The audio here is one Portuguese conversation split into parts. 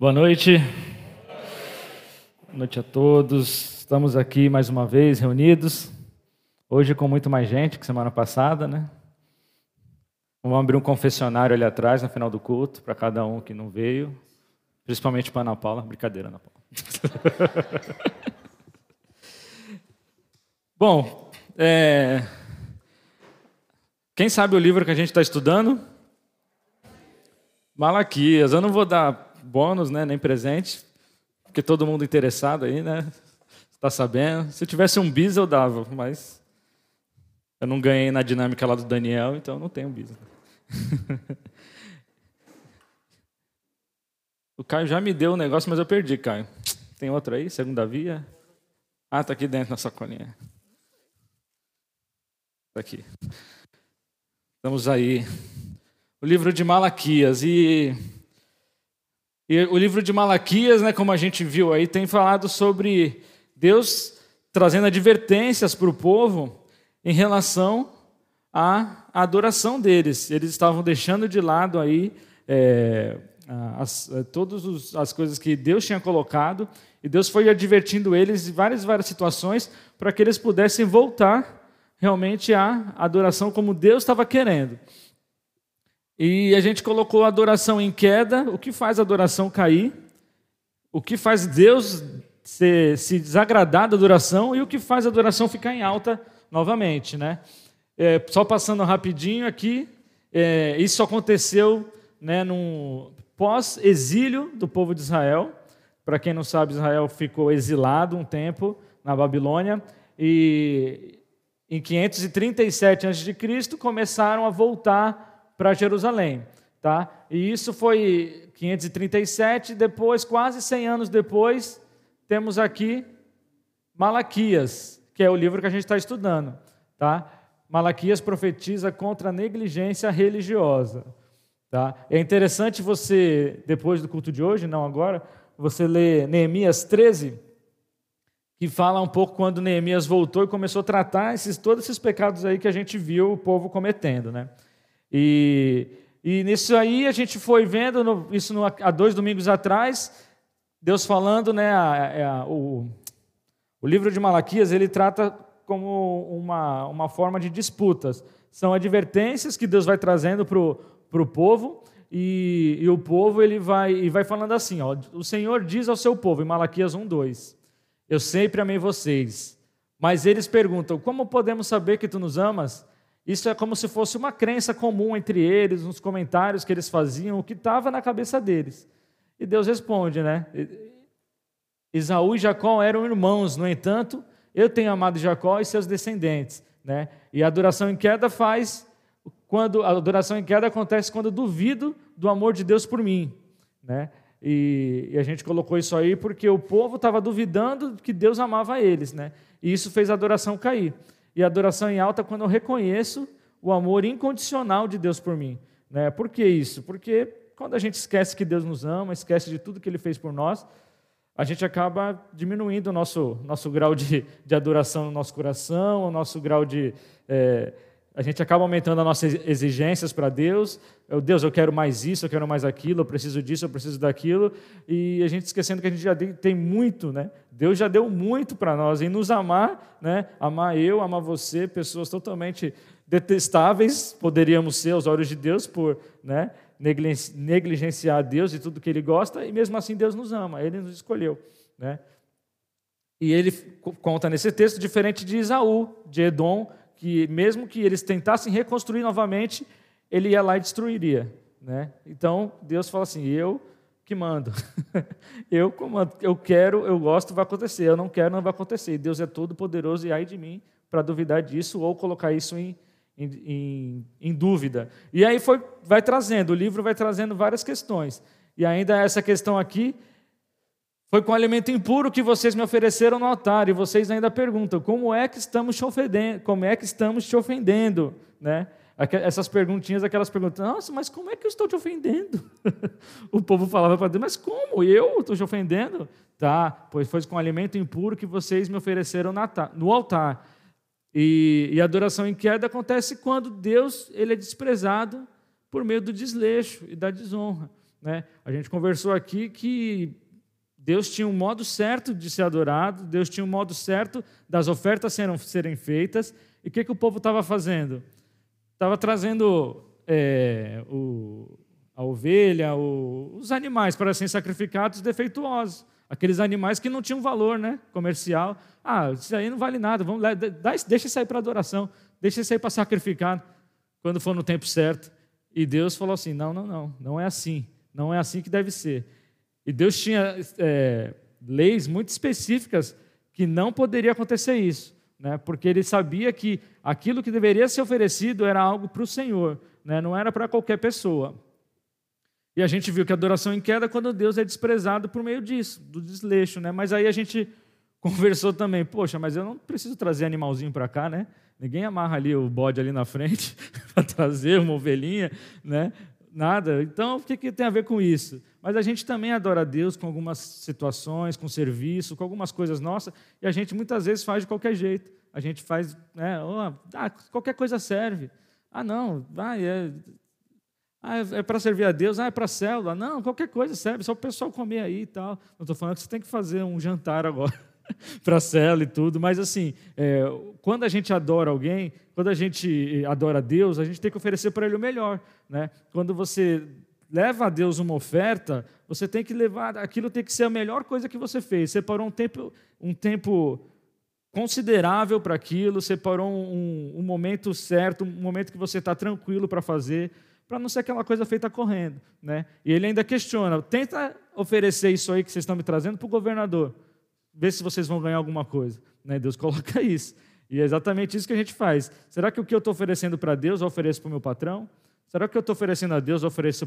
Boa noite. Boa noite a todos. Estamos aqui mais uma vez reunidos. Hoje com muito mais gente que semana passada, né? Vamos abrir um confessionário ali atrás, no final do culto, para cada um que não veio. Principalmente para Ana Paula. Brincadeira, Ana Paula. Bom, é... quem sabe o livro que a gente está estudando? Malaquias. Eu não vou dar bônus, né, nem presente, porque todo mundo interessado aí, né? Está sabendo? Se tivesse um bis eu dava, mas eu não ganhei na dinâmica lá do Daniel, então não tenho bis. o Caio já me deu um negócio, mas eu perdi, Caio. Tem outro aí? Segunda via? Ah, tá aqui dentro na sacolinha. Tá aqui. Estamos aí. O livro de Malaquias e e o livro de Malaquias, né, como a gente viu aí, tem falado sobre Deus trazendo advertências para o povo em relação à adoração deles. Eles estavam deixando de lado aí é, as, é, todas as coisas que Deus tinha colocado e Deus foi advertindo eles em várias várias situações para que eles pudessem voltar realmente à adoração como Deus estava querendo. E a gente colocou a adoração em queda. O que faz a adoração cair? O que faz Deus se, se desagradar da adoração e o que faz a adoração ficar em alta novamente, né? É, só passando rapidinho aqui, é, isso aconteceu né, no pós-exílio do povo de Israel. Para quem não sabe, Israel ficou exilado um tempo na Babilônia e em 537 a.C. começaram a voltar para Jerusalém. Tá? E isso foi 537, depois, quase 100 anos depois, temos aqui Malaquias, que é o livro que a gente está estudando. Tá? Malaquias profetiza contra a negligência religiosa. Tá? É interessante você, depois do culto de hoje, não agora, você ler Neemias 13, que fala um pouco quando Neemias voltou e começou a tratar esses, todos esses pecados aí que a gente viu o povo cometendo. Né? E, e nisso aí a gente foi vendo, no, isso no, há dois domingos atrás, Deus falando, né, a, a, o, o livro de Malaquias, ele trata como uma, uma forma de disputas. São advertências que Deus vai trazendo para o povo, e, e, o povo ele vai, e vai falando assim: ó, o Senhor diz ao seu povo, em Malaquias 1, 2: Eu sempre amei vocês. Mas eles perguntam: Como podemos saber que tu nos amas? Isso é como se fosse uma crença comum entre eles, nos comentários que eles faziam, o que estava na cabeça deles. E Deus responde, né? Isaú e Jacó eram irmãos, no entanto, eu tenho amado Jacó e seus descendentes, né? E a adoração em queda faz quando a adoração em queda acontece quando eu duvido do amor de Deus por mim, né? E, e a gente colocou isso aí porque o povo estava duvidando que Deus amava eles, né? E isso fez a adoração cair. E adoração em alta quando eu reconheço o amor incondicional de Deus por mim. Né? Por que isso? Porque quando a gente esquece que Deus nos ama, esquece de tudo que Ele fez por nós, a gente acaba diminuindo o nosso, nosso grau de, de adoração no nosso coração, o nosso grau de. É, a gente acaba aumentando as nossas exigências para Deus. Eu, Deus, eu quero mais isso, eu quero mais aquilo, eu preciso disso, eu preciso daquilo. E a gente esquecendo que a gente já tem muito, né? Deus já deu muito para nós. E nos amar, né? Amar eu, amar você, pessoas totalmente detestáveis, poderíamos ser aos olhos de Deus por né, negligenciar Deus e tudo que Ele gosta, e mesmo assim Deus nos ama, Ele nos escolheu. Né? E ele conta nesse texto, diferente de Isaú, de Edom, que mesmo que eles tentassem reconstruir novamente, ele ia lá e destruiria. Né? Então, Deus fala assim: eu que mando. eu comando. Eu quero, eu gosto, vai acontecer. Eu não quero, não vai acontecer. Deus é todo poderoso e ai de mim para duvidar disso ou colocar isso em, em, em, em, dúvida. E aí foi, vai trazendo, o livro vai trazendo várias questões. E ainda essa questão aqui foi com alimento impuro que vocês me ofereceram no altar, e vocês ainda perguntam: como é que estamos te ofendendo? Como é que estamos te ofendendo? Né? Essas perguntinhas, aquelas perguntas, nossa, mas como é que eu estou te ofendendo? o povo falava para Deus, mas como? Eu estou te ofendendo? Tá, pois foi com alimento impuro que vocês me ofereceram no altar. E, e a adoração em queda acontece quando Deus ele é desprezado por meio do desleixo e da desonra. Né? A gente conversou aqui que Deus tinha um modo certo de ser adorado, Deus tinha um modo certo das ofertas serem, serem feitas. E o que, que o povo estava fazendo? Estava trazendo é, o, a ovelha, o, os animais para serem sacrificados defeituosos. Aqueles animais que não tinham valor né, comercial. Ah, isso aí não vale nada, vamos, deixa isso aí para adoração, deixa isso aí para sacrificar quando for no tempo certo. E Deus falou assim: não, não, não, não é assim, não é assim que deve ser. E Deus tinha é, leis muito específicas que não poderia acontecer isso, né? porque ele sabia que aquilo que deveria ser oferecido era algo para o Senhor, né? não era para qualquer pessoa. E a gente viu que a adoração em queda é quando Deus é desprezado por meio disso, do desleixo, né? Mas aí a gente conversou também, poxa, mas eu não preciso trazer animalzinho para cá, né? Ninguém amarra ali o bode ali na frente para trazer uma ovelhinha, né? Nada. Então, o que, que tem a ver com isso? Mas a gente também adora a Deus com algumas situações, com serviço, com algumas coisas nossas, e a gente muitas vezes faz de qualquer jeito. A gente faz, né? Oh, ah, qualquer coisa serve. Ah, não, vai, é, ah, é, para servir a Deus? Ah, é para a célula? Não, qualquer coisa serve, só o pessoal comer aí e tal. Não estou falando que você tem que fazer um jantar agora para a célula e tudo, mas assim, é, quando a gente adora alguém, quando a gente adora a Deus, a gente tem que oferecer para Ele o melhor. Né? Quando você leva a Deus uma oferta, você tem que levar, aquilo tem que ser a melhor coisa que você fez. Separou um tempo, um tempo considerável para aquilo, separou um, um momento certo, um momento que você está tranquilo para fazer para não ser aquela coisa feita correndo. Né? E ele ainda questiona: tenta oferecer isso aí que vocês estão me trazendo para o governador, ver se vocês vão ganhar alguma coisa. Né? Deus coloca isso. E é exatamente isso que a gente faz. Será que o que eu estou oferecendo para Deus, eu ofereço para o meu patrão? Será que eu estou oferecendo a Deus, eu ofereço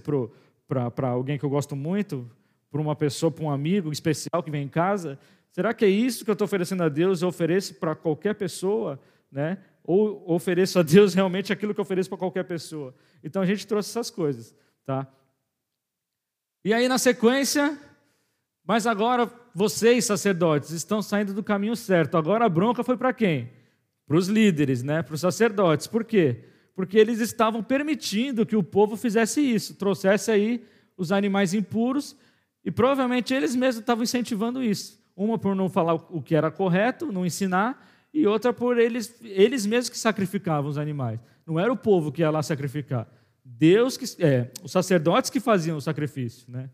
para alguém que eu gosto muito? Para uma pessoa, para um amigo especial que vem em casa? Será que é isso que eu estou oferecendo a Deus, eu ofereço para qualquer pessoa? Né? ou ofereço a Deus realmente aquilo que eu ofereço para qualquer pessoa. Então a gente trouxe essas coisas, tá? E aí na sequência, mas agora vocês sacerdotes estão saindo do caminho certo. Agora a bronca foi para quem? Para os líderes, né? Para os sacerdotes. Por quê? Porque eles estavam permitindo que o povo fizesse isso, trouxesse aí os animais impuros e provavelmente eles mesmos estavam incentivando isso. Uma por não falar o que era correto, não ensinar, e outra por eles, eles mesmos que sacrificavam os animais. Não era o povo que ia lá sacrificar. Deus que é, os sacerdotes que faziam o sacrifício, né?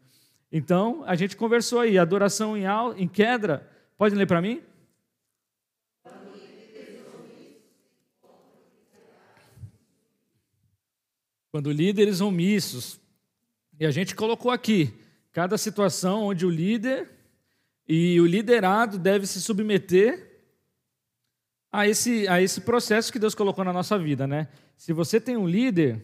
Então, a gente conversou aí, adoração em, em queda. Pode ler para mim? Quando líderes omissos. E a gente colocou aqui cada situação onde o líder e o liderado deve se submeter a esse, a esse processo que Deus colocou na nossa vida, né? Se você tem um líder,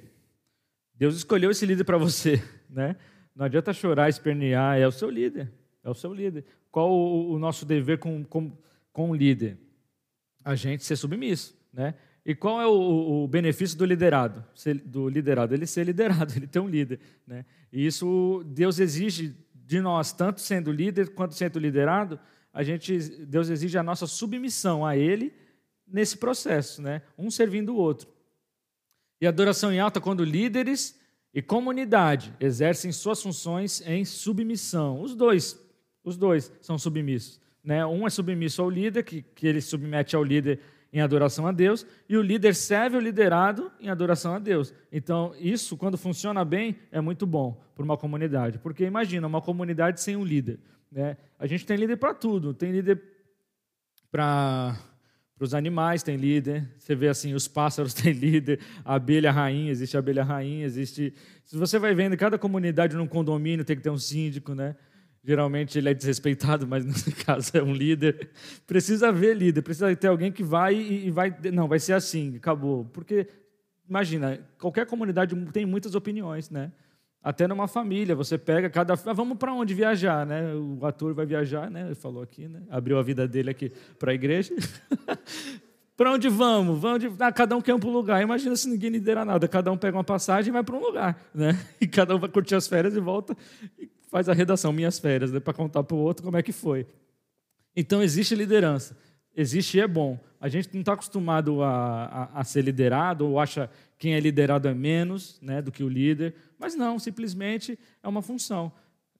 Deus escolheu esse líder para você, né? Não adianta chorar, espernear, é o seu líder, é o seu líder. Qual o, o nosso dever com, com, com o líder? A gente ser submisso, né? E qual é o, o benefício do liderado? Do liderado, ele ser liderado, ele ter um líder, né? E isso Deus exige de nós, tanto sendo líder quanto sendo liderado, a gente Deus exige a nossa submissão a ele nesse processo, né? um servindo o outro. E adoração em alta quando líderes e comunidade exercem suas funções em submissão. Os dois, os dois são submissos. Né? Um é submisso ao líder, que, que ele submete ao líder em adoração a Deus, e o líder serve o liderado em adoração a Deus. Então, isso, quando funciona bem, é muito bom para uma comunidade. Porque imagina, uma comunidade sem um líder. Né? A gente tem líder para tudo, tem líder para os animais tem líder, você vê assim, os pássaros têm líder, a abelha rainha, existe a abelha rainha, existe. Se você vai vendo, cada comunidade num condomínio tem que ter um síndico, né? Geralmente ele é desrespeitado, mas nesse caso é um líder. Precisa haver líder, precisa ter alguém que vai e vai. Não, vai ser assim, acabou. Porque, imagina, qualquer comunidade tem muitas opiniões, né? Até numa família, você pega cada. Ah, vamos para onde viajar, né? O ator vai viajar, né? Ele falou aqui, né? Abriu a vida dele aqui para a igreja. para onde vamos? vamos ah, cada um quer um para lugar. Imagina se ninguém lidera nada. Cada um pega uma passagem e vai para um lugar, né? E cada um vai curtir as férias e volta e faz a redação, minhas férias, né? para contar para o outro como é que foi. Então existe liderança. existe e é bom. A gente não está acostumado a, a, a, ser liderado ou acha quem é liderado é menos né, do que o líder, mas não, simplesmente é uma função.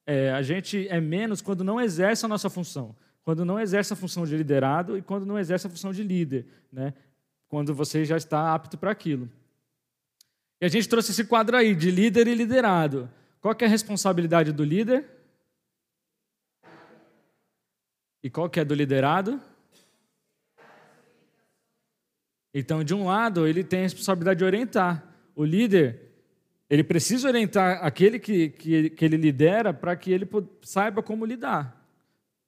É, a gente é menos quando não exerce a nossa função, quando não exerce a função de liderado e quando não exerce a função de líder, né, quando você já está apto para aquilo. E a gente trouxe esse quadro aí de líder e liderado. Qual é a responsabilidade do líder? E qual que é do liderado? Então, de um lado, ele tem a responsabilidade de orientar. O líder, ele precisa orientar aquele que, que, que ele lidera para que ele saiba como lidar.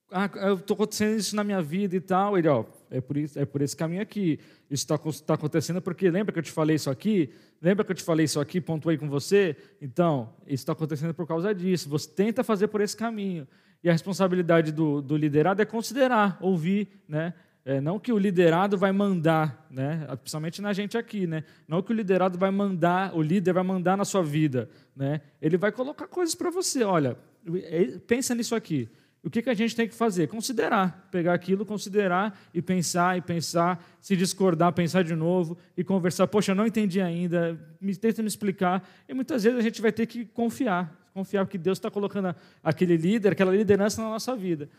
Ah, eu estou acontecendo isso na minha vida e tal. Ele, ó, é por, isso, é por esse caminho aqui. Isso está tá acontecendo porque lembra que eu te falei isso aqui? Lembra que eu te falei isso aqui, pontuei com você? Então, isso está acontecendo por causa disso. Você tenta fazer por esse caminho. E a responsabilidade do, do liderado é considerar, ouvir, né? É, não que o liderado vai mandar, né? principalmente na gente aqui, né? não que o liderado vai mandar, o líder vai mandar na sua vida. Né? Ele vai colocar coisas para você. Olha, é, pensa nisso aqui. O que, que a gente tem que fazer? Considerar. Pegar aquilo, considerar e pensar e pensar, se discordar, pensar de novo e conversar. Poxa, eu não entendi ainda, me, tenta me explicar. E muitas vezes a gente vai ter que confiar. Confiar que Deus está colocando aquele líder, aquela liderança na nossa vida.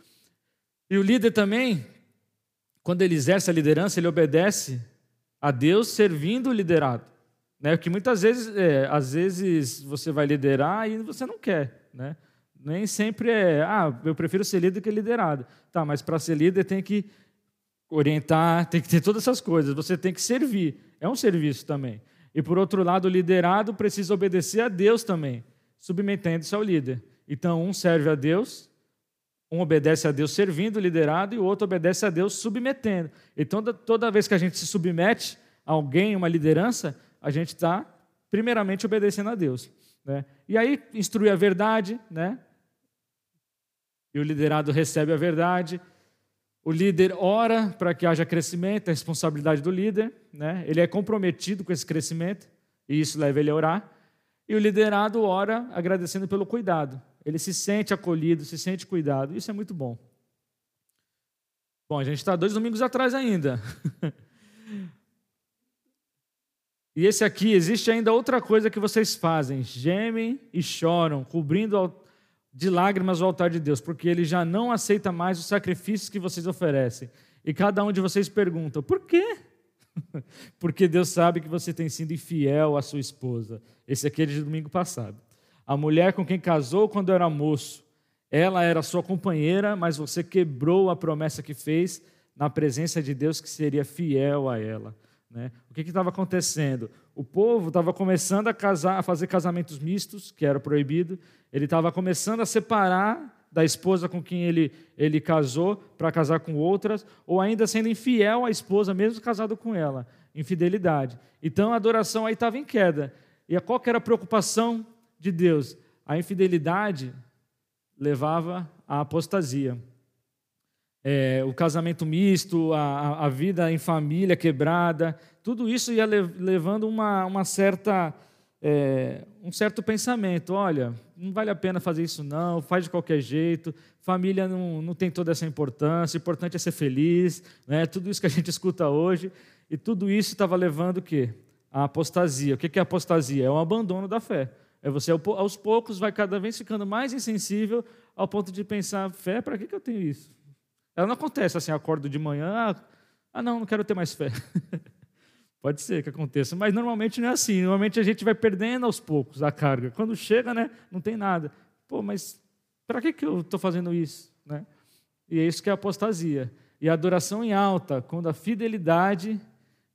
E o líder também quando ele exerce a liderança, ele obedece a Deus servindo o liderado. Né? Porque muitas vezes, é, às vezes você vai liderar e você não quer. Né? Nem sempre é, ah, eu prefiro ser líder que liderado. Tá, mas para ser líder tem que orientar, tem que ter todas essas coisas. Você tem que servir. É um serviço também. E por outro lado, o liderado precisa obedecer a Deus também, submetendo-se ao líder. Então, um serve a Deus um obedece a Deus servindo, liderado, e o outro obedece a Deus submetendo. Então, toda vez que a gente se submete a alguém, uma liderança, a gente está, primeiramente, obedecendo a Deus. Né? E aí, instrui a verdade, né? E o liderado recebe a verdade. O líder ora para que haja crescimento, é a responsabilidade do líder. Né? Ele é comprometido com esse crescimento, e isso leva ele a orar. E o liderado ora agradecendo pelo cuidado. Ele se sente acolhido, se sente cuidado. Isso é muito bom. Bom, a gente está dois domingos atrás ainda. e esse aqui, existe ainda outra coisa que vocês fazem: gemem e choram, cobrindo de lágrimas o altar de Deus, porque ele já não aceita mais os sacrifícios que vocês oferecem. E cada um de vocês pergunta: por quê? porque Deus sabe que você tem sido infiel à sua esposa. Esse aqui é de domingo passado. A mulher com quem casou quando era moço, ela era sua companheira, mas você quebrou a promessa que fez na presença de Deus que seria fiel a ela. Né? O que estava acontecendo? O povo estava começando a casar, a fazer casamentos mistos, que era proibido. Ele estava começando a separar da esposa com quem ele, ele casou para casar com outras, ou ainda sendo infiel à esposa, mesmo casado com ela. Infidelidade. Então a adoração aí estava em queda. E qual que era a preocupação de Deus. A infidelidade levava à apostasia. É, o casamento misto, a, a vida em família quebrada, tudo isso ia levando uma, uma certa, é, um certo pensamento. Olha, não vale a pena fazer isso não, faz de qualquer jeito, família não, não tem toda essa importância, o importante é ser feliz, né? tudo isso que a gente escuta hoje. E tudo isso estava levando o quê? A apostasia. O que é apostasia? É o abandono da fé. É você, aos poucos, vai cada vez ficando mais insensível ao ponto de pensar: fé, para que eu tenho isso? Ela não acontece assim, acordo de manhã, ah, ah não, não quero ter mais fé. Pode ser que aconteça, mas normalmente não é assim. Normalmente a gente vai perdendo aos poucos a carga. Quando chega, né, não tem nada. Pô, mas para que, que eu estou fazendo isso? Né? E é isso que é apostasia. E a adoração em alta, quando a fidelidade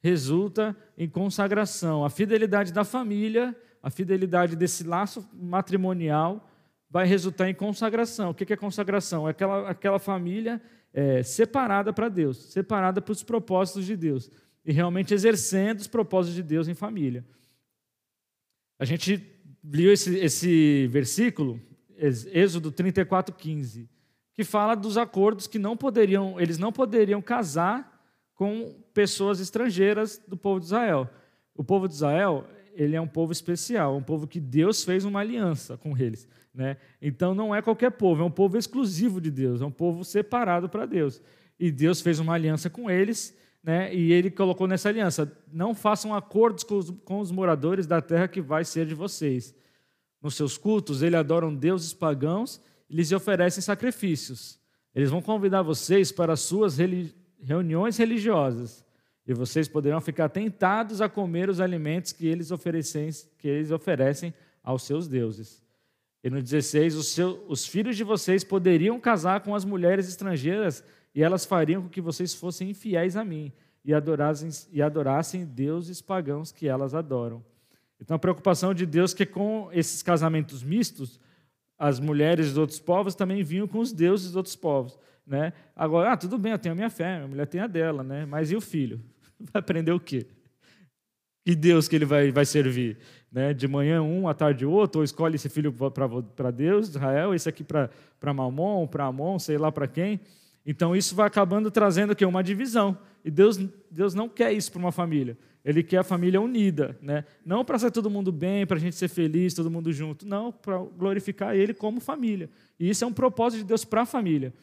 resulta em consagração. A fidelidade da família a fidelidade desse laço matrimonial vai resultar em consagração. O que é consagração? É aquela, aquela família é, separada para Deus, separada para os propósitos de Deus e realmente exercendo os propósitos de Deus em família. A gente viu esse, esse versículo, Êxodo 34, 15, que fala dos acordos que não poderiam, eles não poderiam casar com pessoas estrangeiras do povo de Israel. O povo de Israel ele é um povo especial, um povo que Deus fez uma aliança com eles. Né? Então não é qualquer povo, é um povo exclusivo de Deus, é um povo separado para Deus. e Deus fez uma aliança com eles, né? E ele colocou nessa aliança: não façam acordos com os, com os moradores da terra que vai ser de vocês. Nos seus cultos, eles adoram deuses pagãos e lhes oferecem sacrifícios. Eles vão convidar vocês para as suas reuniões religiosas e vocês poderão ficar tentados a comer os alimentos que eles oferecem, que eles oferecem aos seus deuses. E no 16, os, seus, os filhos de vocês poderiam casar com as mulheres estrangeiras e elas fariam com que vocês fossem infiéis a mim e adorassem, e adorassem deuses pagãos que elas adoram. Então a preocupação de Deus é que com esses casamentos mistos, as mulheres dos outros povos também vinham com os deuses dos outros povos. Né? Agora, ah, tudo bem, eu tenho a minha fé, minha mulher tem a dela, né? mas e o filho? Vai aprender o quê? Que Deus que ele vai, vai servir? Né? De manhã um, à tarde outro, ou escolhe esse filho para Deus, Israel, esse aqui para Mamon, para Amon, sei lá para quem. Então isso vai acabando trazendo que uma divisão. E Deus, Deus não quer isso para uma família. Ele quer a família unida, né? Não para ser todo mundo bem, para a gente ser feliz, todo mundo junto. Não, para glorificar Ele como família. E isso é um propósito de Deus para a família.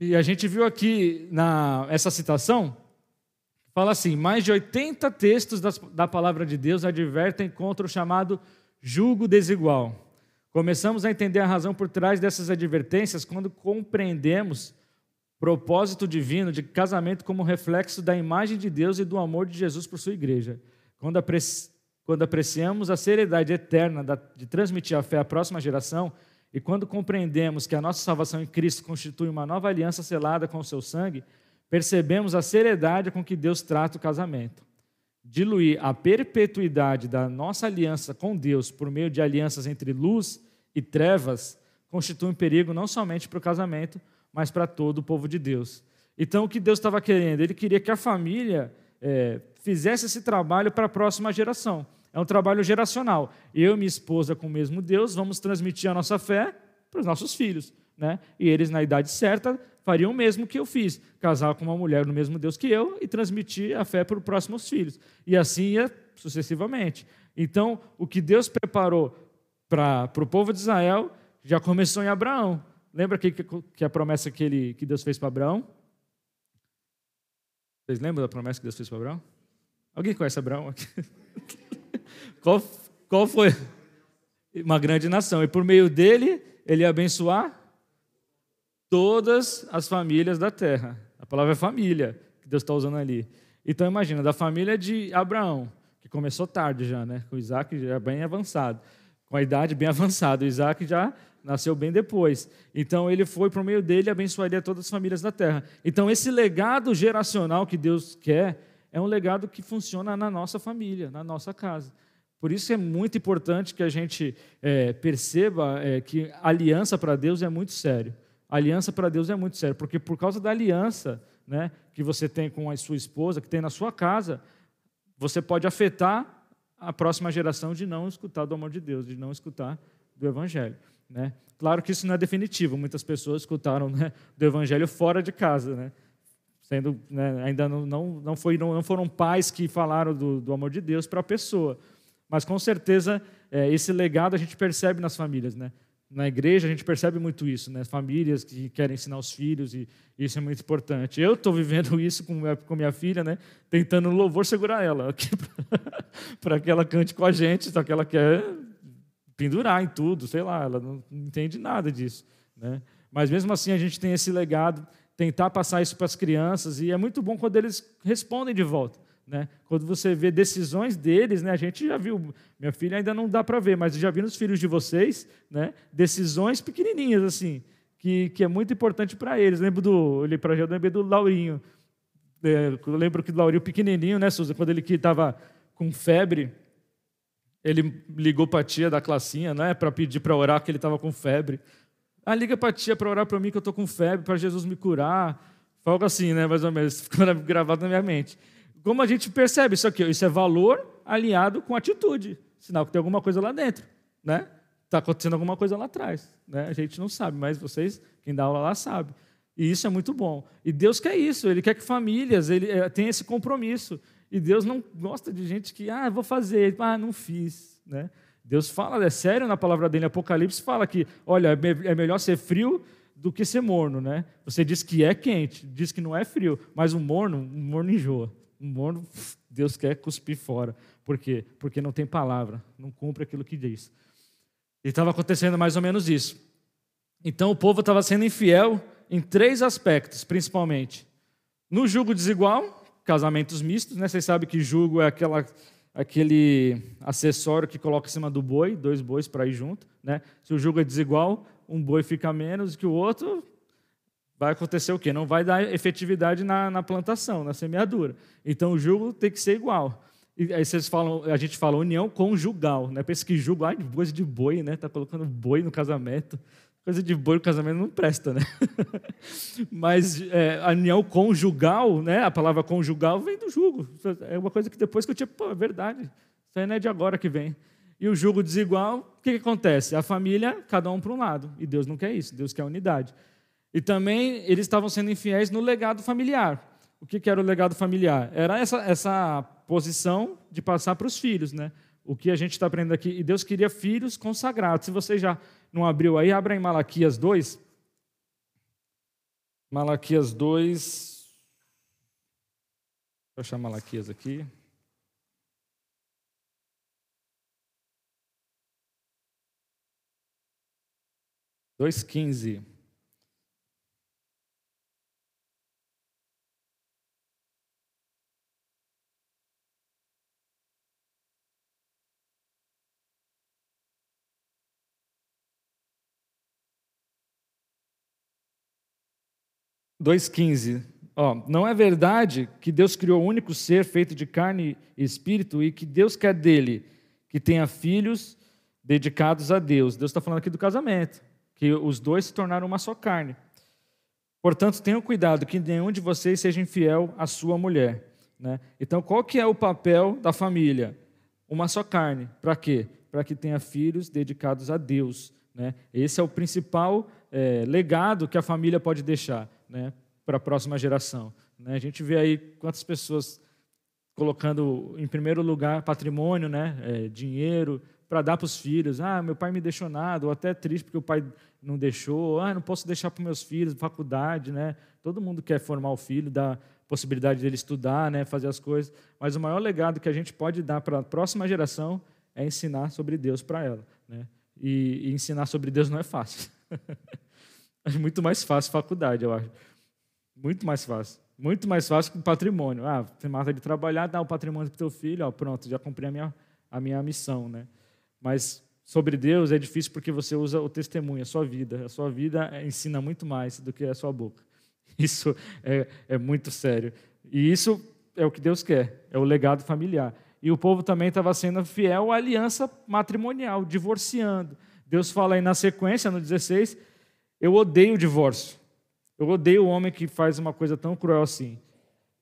E a gente viu aqui na essa citação fala assim: mais de 80 textos da palavra de Deus advertem contra o chamado julgo desigual. Começamos a entender a razão por trás dessas advertências quando compreendemos o propósito divino de casamento como reflexo da imagem de Deus e do amor de Jesus por sua igreja. Quando, apreci quando apreciamos a seriedade eterna de transmitir a fé à próxima geração e quando compreendemos que a nossa salvação em Cristo constitui uma nova aliança selada com o seu sangue, percebemos a seriedade com que Deus trata o casamento diluir a perpetuidade da nossa aliança com Deus por meio de alianças entre luz e trevas constitui um perigo não somente para o casamento, mas para todo o povo de Deus. Então, o que Deus estava querendo? Ele queria que a família é, fizesse esse trabalho para a próxima geração. É um trabalho geracional. Eu e minha esposa, com o mesmo Deus, vamos transmitir a nossa fé para os nossos filhos. Né? E eles, na idade certa, fariam o mesmo que eu fiz: casar com uma mulher no mesmo Deus que eu e transmitir a fé para os próximos filhos. E assim ia sucessivamente. Então, o que Deus preparou para o povo de Israel já começou em Abraão. Lembra que, que a promessa que, ele, que Deus fez para Abraão? Vocês lembram da promessa que Deus fez para Abraão? Alguém conhece Abraão aqui? qual, qual foi? Uma grande nação. E por meio dele, ele ia abençoar todas as famílias da terra. A palavra é família, que Deus está usando ali. Então imagina, da família de Abraão, que começou tarde já, né? Com Isaac já bem avançado, com a idade bem avançada. O Isaac já nasceu bem depois. Então ele foi por meio dele abençoaria todas as famílias da terra. Então esse legado geracional que Deus quer é um legado que funciona na nossa família, na nossa casa. Por isso é muito importante que a gente é, perceba é, que aliança para Deus é muito sério. Aliança para Deus é muito sério, porque por causa da aliança né, que você tem com a sua esposa, que tem na sua casa, você pode afetar a próxima geração de não escutar do amor de Deus, de não escutar do Evangelho. Né? Claro que isso não é definitivo, muitas pessoas escutaram né, do Evangelho fora de casa, né? Sendo, né, ainda não, não, não, foi, não, foram pais que falaram do, do amor de Deus para a pessoa. Mas com certeza é, esse legado a gente percebe nas famílias. Né? Na igreja a gente percebe muito isso, né? Famílias que querem ensinar os filhos e isso é muito importante. Eu estou vivendo isso com minha, com minha filha, né? Tentando louvor segurar ela para que ela cante com a gente, só que ela quer pendurar em tudo, sei lá, ela não entende nada disso, né? Mas mesmo assim a gente tem esse legado, tentar passar isso para as crianças e é muito bom quando eles respondem de volta. Né? Quando você vê decisões deles, né? a gente já viu, minha filha ainda não dá para ver, mas já vi nos filhos de vocês né? decisões pequenininhas, assim, que, que é muito importante para eles. Lembro do, olhei para eu lembrei do Laurinho. É, eu lembro que o Laurinho pequenininho, né, Suza, quando ele estava com febre, ele ligou para a tia da classinha, né, para pedir para orar que ele estava com febre. Ah, liga para a tia para orar para mim que eu estou com febre, para Jesus me curar. Foi assim, né, mais ou menos, ficou gravado na minha mente como a gente percebe isso aqui? Isso é valor alinhado com atitude. Sinal que tem alguma coisa lá dentro, né? Está acontecendo alguma coisa lá atrás, né? A gente não sabe, mas vocês, quem dá aula lá, sabe. E isso é muito bom. E Deus quer isso. Ele quer que famílias ele é, tenham esse compromisso. E Deus não gosta de gente que, ah, vou fazer, ah, não fiz, né? Deus fala, é sério na palavra dele, Apocalipse fala que, olha, é, é melhor ser frio do que ser morno, né? Você diz que é quente, diz que não é frio, mas o morno, o morno enjoa. O morno, Deus quer cuspir fora. Por quê? Porque não tem palavra, não cumpre aquilo que diz. E estava acontecendo mais ou menos isso. Então o povo estava sendo infiel em três aspectos, principalmente. No jugo desigual, casamentos mistos, né? Vocês sabem que jugo é aquela, aquele acessório que coloca em cima do boi, dois bois para ir junto, né? Se o jugo é desigual, um boi fica menos que o outro, vai acontecer o quê? Não vai dar efetividade na, na plantação, na semeadura. Então o jugo tem que ser igual. E aí vocês falam, a gente fala união conjugal, né? Pensa que jugo, ai, coisa de boi, né? Tá colocando boi no casamento. Coisa de boi no casamento não presta, né? Mas é, a união conjugal, né? A palavra conjugal vem do jugo. É uma coisa que depois que eu tinha, pô, é verdade. Isso aí não é de agora que vem. E o jugo desigual, o que, que acontece? A família, cada um para um lado. E Deus não quer isso, Deus quer unidade. E também eles estavam sendo infiéis no legado familiar. O que, que era o legado familiar? Era essa, essa posição de passar para os filhos, né? O que a gente está aprendendo aqui. E Deus queria filhos consagrados. Se você já não abriu aí, abra em Malaquias 2. Malaquias 2. Vou achar Malaquias aqui. Dois quinze. Dois quinze. Ó, não é verdade que Deus criou o único ser feito de carne e espírito e que Deus quer dele que tenha filhos dedicados a Deus. Deus está falando aqui do casamento, que os dois se tornaram uma só carne. Portanto, tenham cuidado que nenhum de vocês seja infiel à sua mulher. Né? Então, qual que é o papel da família? Uma só carne. Para quê? Para que tenha filhos dedicados a Deus. Né? Esse é o principal é, legado que a família pode deixar né, para a próxima geração. Né? A gente vê aí quantas pessoas colocando em primeiro lugar patrimônio, né, é, dinheiro, para dar para os filhos. Ah, meu pai me deixou nada, ou até triste porque o pai não deixou. Ah, não posso deixar para meus filhos, faculdade, né? Todo mundo quer formar o filho, dar possibilidade dele estudar, né, fazer as coisas. Mas o maior legado que a gente pode dar para a próxima geração é ensinar sobre Deus para ela, né? E, e ensinar sobre Deus não é fácil. É muito mais fácil faculdade, eu acho. Muito mais fácil. Muito mais fácil que patrimônio. Ah, você mata de trabalhar, dá o patrimônio para o teu filho, ó, pronto, já cumpri a minha, a minha missão. Né? Mas sobre Deus é difícil porque você usa o testemunho, a sua vida. A sua vida ensina muito mais do que a sua boca. Isso é, é muito sério. E isso é o que Deus quer, é o legado familiar. E o povo também estava sendo fiel à aliança matrimonial, divorciando. Deus fala aí na sequência, no 16, eu odeio o divórcio. Eu odeio o homem que faz uma coisa tão cruel assim.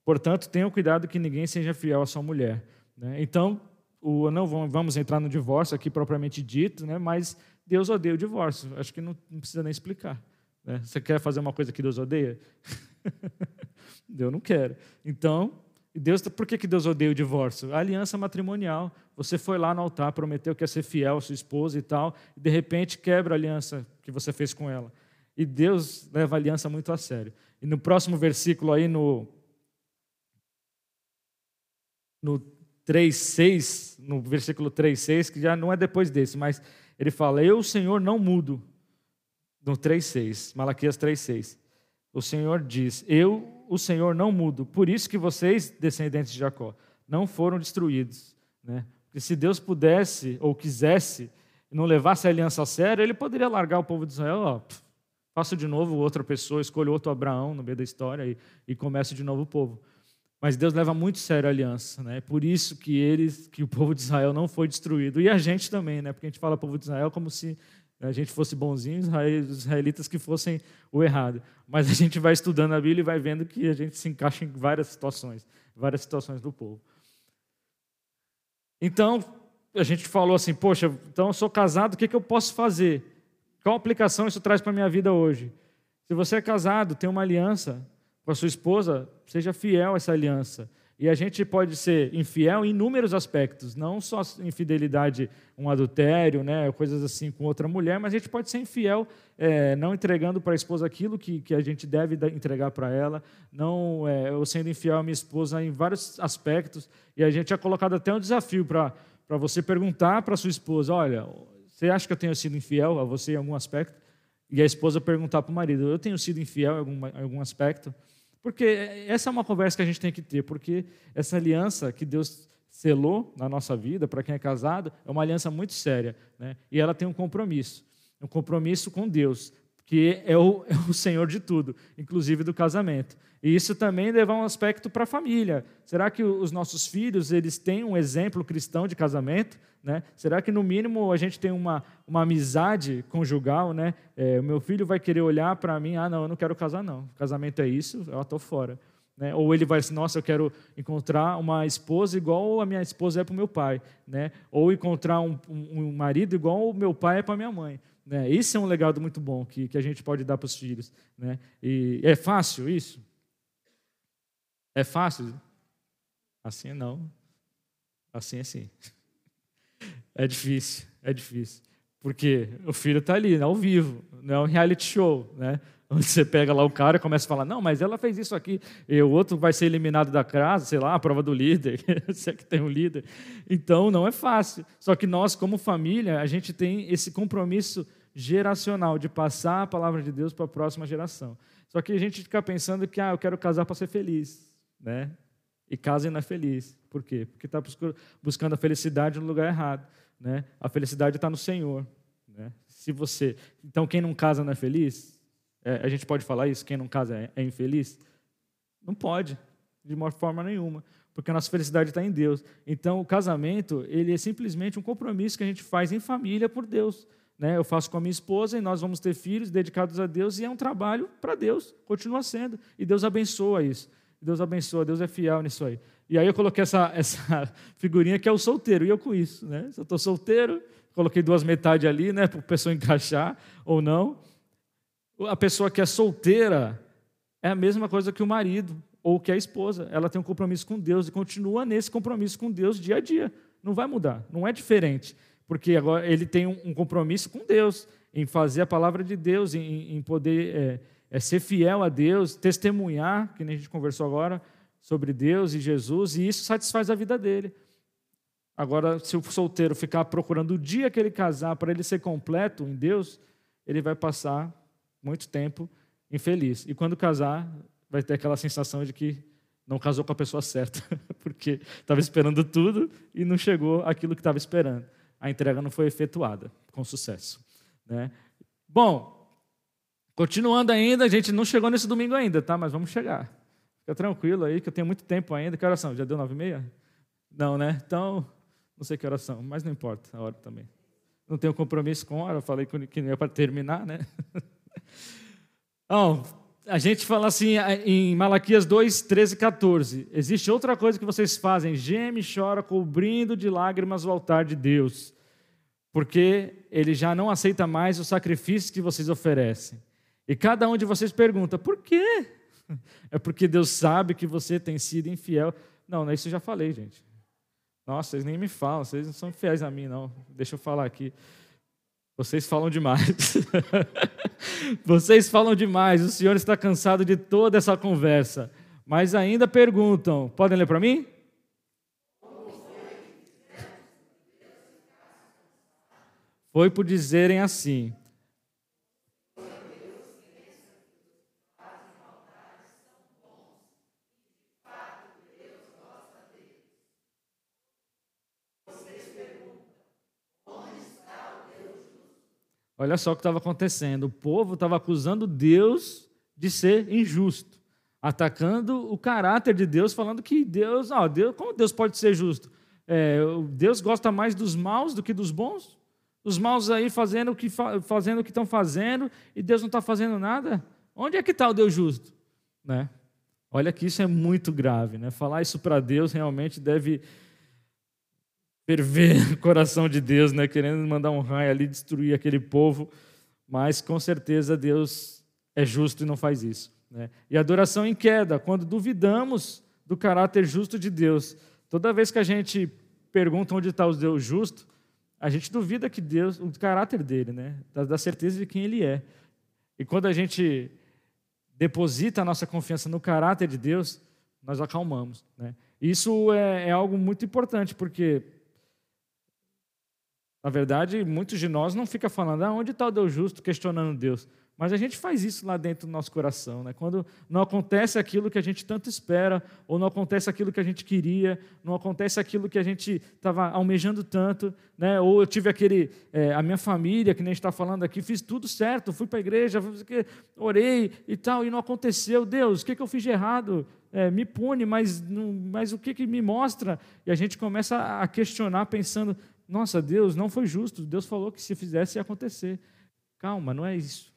Portanto, tenham cuidado que ninguém seja fiel à sua mulher. Né? Então, o, não vamos entrar no divórcio aqui propriamente dito, né? mas Deus odeia o divórcio. Acho que não, não precisa nem explicar. Né? Você quer fazer uma coisa que Deus odeia? Deus não quer. Então, Deus, por que, que Deus odeia o divórcio? A aliança matrimonial. Você foi lá no altar, prometeu que ia ser fiel à sua esposa e tal, e de repente quebra a aliança que você fez com ela. E Deus leva a aliança muito a sério. E no próximo versículo aí, no, no 3,6, no versículo 3,6, que já não é depois desse, mas ele fala, eu, Senhor, não mudo. No 3,6, Malaquias 3,6. O Senhor diz, eu, o Senhor, não mudo. Por isso que vocês, descendentes de Jacó, não foram destruídos. Né? Porque se Deus pudesse ou quisesse não levasse a aliança a sério, ele poderia largar o povo de Israel, ó, Faço de novo outra pessoa, escolho outro Abraão no meio da história e, e começo de novo o povo. Mas Deus leva muito sério a aliança, né? Por isso que eles, que o povo de Israel não foi destruído e a gente também, né? Porque a gente fala povo de Israel como se a gente fosse bonzinho, os israelitas que fossem o errado. Mas a gente vai estudando a Bíblia e vai vendo que a gente se encaixa em várias situações, várias situações do povo. Então, a gente falou assim, poxa, então eu sou casado, o que, que eu posso fazer? Qual aplicação isso traz para a minha vida hoje? Se você é casado, tem uma aliança com a sua esposa, seja fiel a essa aliança. E a gente pode ser infiel em inúmeros aspectos, não só infidelidade, um adultério, né, coisas assim com outra mulher, mas a gente pode ser infiel é, não entregando para a esposa aquilo que, que a gente deve entregar para ela, não é, eu sendo infiel à minha esposa em vários aspectos. E a gente é colocado até um desafio para você perguntar para sua esposa: olha, você acha que eu tenho sido infiel a você em algum aspecto? E a esposa perguntar para o marido: eu tenho sido infiel em algum, em algum aspecto? Porque essa é uma conversa que a gente tem que ter, porque essa aliança que Deus selou na nossa vida, para quem é casado, é uma aliança muito séria. Né? E ela tem um compromisso um compromisso com Deus, que é o, é o Senhor de tudo, inclusive do casamento. E isso também leva um aspecto para a família. Será que os nossos filhos eles têm um exemplo cristão de casamento? Né? Será que no mínimo a gente tem uma, uma amizade conjugal? Né? É, meu filho vai querer olhar para mim, ah, não, eu não quero casar não. Casamento é isso, eu estou fora. Né? Ou ele vai nossa, eu quero encontrar uma esposa igual a minha esposa é para o meu pai. Né? Ou encontrar um, um, um marido igual o meu pai é para minha mãe. Né? Esse é um legado muito bom que, que a gente pode dar para os filhos. Né? E é fácil isso? É fácil? Assim não. Assim é sim. É difícil, é difícil. Porque o filho está ali, ao vivo, não é um reality show, né? Onde você pega lá o cara e começa a falar, não, mas ela fez isso aqui, e o outro vai ser eliminado da casa, sei lá, a prova do líder, se é que tem um líder. Então, não é fácil. Só que nós, como família, a gente tem esse compromisso geracional de passar a palavra de Deus para a próxima geração. Só que a gente fica pensando que, ah, eu quero casar para ser feliz, né? E casa e não é feliz. Por quê? Porque está buscando a felicidade no lugar errado, né? A felicidade está no Senhor, né? Se você, então quem não casa não é feliz? É, a gente pode falar isso? Quem não casa é, é infeliz? Não pode, de uma forma nenhuma, porque a nossa felicidade está em Deus. Então, o casamento, ele é simplesmente um compromisso que a gente faz em família por Deus. Né? Eu faço com a minha esposa e nós vamos ter filhos dedicados a Deus e é um trabalho para Deus, continua sendo. E Deus abençoa isso. Deus abençoa, Deus é fiel nisso aí. E aí eu coloquei essa, essa figurinha que é o solteiro, e eu com isso. Né? Se eu estou solteiro, coloquei duas metades ali, né, para a pessoa encaixar ou não a pessoa que é solteira é a mesma coisa que o marido ou que a esposa. Ela tem um compromisso com Deus e continua nesse compromisso com Deus dia a dia. Não vai mudar, não é diferente, porque agora ele tem um compromisso com Deus em fazer a palavra de Deus, em, em poder é, é ser fiel a Deus, testemunhar, que nem a gente conversou agora sobre Deus e Jesus, e isso satisfaz a vida dele. Agora, se o solteiro ficar procurando o dia que ele casar para ele ser completo em Deus, ele vai passar muito tempo infeliz. E quando casar, vai ter aquela sensação de que não casou com a pessoa certa, porque estava esperando tudo e não chegou aquilo que estava esperando. A entrega não foi efetuada com sucesso. Né? Bom, continuando ainda, a gente não chegou nesse domingo ainda, tá? Mas vamos chegar. Fica tranquilo aí, que eu tenho muito tempo ainda. Que oração? Já deu nove e meia? Não, né? Então, não sei que oração, mas não importa a hora também. Não tenho compromisso com a hora, falei que não ia para terminar, né? A gente fala assim em Malaquias 2, 13 e 14. Existe outra coisa que vocês fazem: geme e chora, cobrindo de lágrimas o altar de Deus, porque ele já não aceita mais os sacrifícios que vocês oferecem. E cada um de vocês pergunta: por quê? É porque Deus sabe que você tem sido infiel. Não, isso eu já falei, gente. Nossa, vocês nem me falam, vocês não são fiéis a mim, não. Deixa eu falar aqui. Vocês falam demais. Vocês falam demais. O Senhor está cansado de toda essa conversa. Mas ainda perguntam. Podem ler para mim? Foi por dizerem assim: Olha só o que estava acontecendo. O povo estava acusando Deus de ser injusto, atacando o caráter de Deus, falando que Deus, ó, Deus como Deus pode ser justo? É, Deus gosta mais dos maus do que dos bons? Os maus aí fazendo o que fazendo o que estão fazendo e Deus não está fazendo nada? Onde é que está o Deus justo? Né? Olha que isso é muito grave, né? Falar isso para Deus realmente deve ferver o coração de Deus, né? querendo mandar um raio ali, destruir aquele povo, mas com certeza Deus é justo e não faz isso. Né? E adoração em queda, quando duvidamos do caráter justo de Deus. Toda vez que a gente pergunta onde está o Deus justo, a gente duvida que Deus, o caráter dele, né? Da, da certeza de quem ele é. E quando a gente deposita a nossa confiança no caráter de Deus, nós acalmamos. Né? Isso é, é algo muito importante, porque, na verdade, muitos de nós não ficam falando, ah, onde está o Deus justo, questionando Deus. Mas a gente faz isso lá dentro do nosso coração, né? Quando não acontece aquilo que a gente tanto espera, ou não acontece aquilo que a gente queria, não acontece aquilo que a gente estava almejando tanto, né? Ou eu tive aquele, é, a minha família, que nem está falando aqui, fiz tudo certo, fui para a igreja, orei e tal, e não aconteceu. Deus, o que, que eu fiz de errado? É, me pune, mas, não, mas o que, que me mostra? E a gente começa a questionar, pensando: nossa, Deus, não foi justo. Deus falou que se fizesse ia acontecer. Calma, não é isso.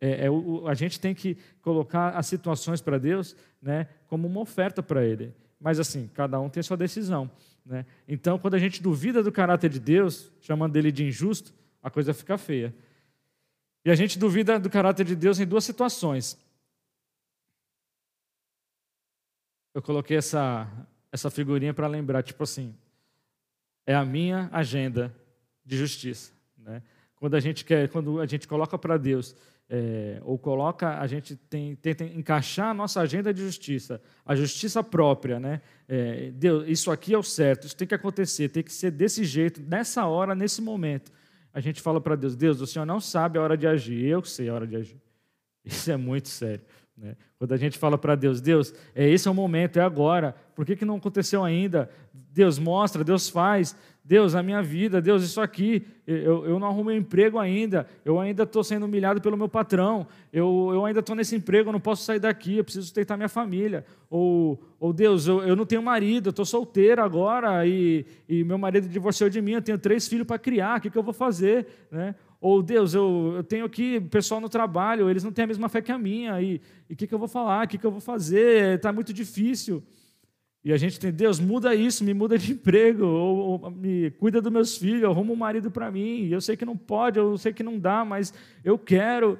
É, é, o, a gente tem que colocar as situações para Deus né, como uma oferta para Ele. Mas assim, cada um tem a sua decisão. Né? Então, quando a gente duvida do caráter de Deus, chamando ele de injusto, a coisa fica feia. E a gente duvida do caráter de Deus em duas situações. Eu coloquei essa, essa figurinha para lembrar, tipo assim, é a minha agenda de justiça. Né? Quando a gente quer, quando a gente coloca para Deus é, ou coloca, a gente tem, tenta encaixar a nossa agenda de justiça, a justiça própria, né? É, Deus, isso aqui é o certo, isso tem que acontecer, tem que ser desse jeito, nessa hora, nesse momento. A gente fala para Deus, Deus, o Senhor não sabe a hora de agir, eu sei a hora de agir. Isso é muito sério. Né? Quando a gente fala para Deus, Deus, é esse é o momento, é agora. Por que, que não aconteceu ainda? Deus mostra, Deus faz. Deus, a minha vida, Deus, isso aqui, eu, eu não arrumei emprego ainda, eu ainda estou sendo humilhado pelo meu patrão, eu, eu ainda estou nesse emprego, eu não posso sair daqui, eu preciso sustentar minha família. Ou, ou Deus, eu, eu não tenho marido, eu estou solteira agora e, e meu marido divorciou de mim, eu tenho três filhos para criar, o que, que eu vou fazer? Né? Ou Deus, eu, eu tenho aqui pessoal no trabalho, eles não têm a mesma fé que a minha, e o que, que eu vou falar, o que, que eu vou fazer? Está muito difícil. E a gente tem, Deus, muda isso, me muda de emprego, ou, ou me cuida dos meus filhos, arruma um marido para mim. Eu sei que não pode, eu sei que não dá, mas eu quero.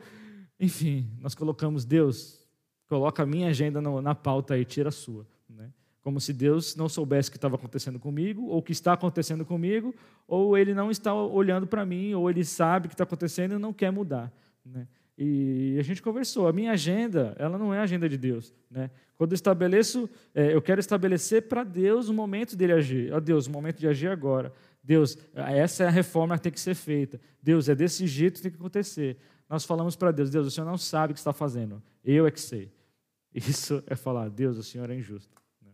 Enfim, nós colocamos Deus, coloca a minha agenda na, na pauta aí, tira a sua. Né? Como se Deus não soubesse o que estava acontecendo comigo, ou o que está acontecendo comigo, ou ele não está olhando para mim, ou ele sabe o que está acontecendo e não quer mudar. Né? E a gente conversou. A minha agenda, ela não é a agenda de Deus. Né? Quando eu estabeleço, é, eu quero estabelecer para Deus o momento dele agir. Ó Deus, o momento de agir agora. Deus, essa é a reforma que tem que ser feita. Deus, é desse jeito que tem que acontecer. Nós falamos para Deus, Deus, o Senhor não sabe o que está fazendo. Eu é que sei. Isso é falar, Deus, o Senhor é injusto. Né?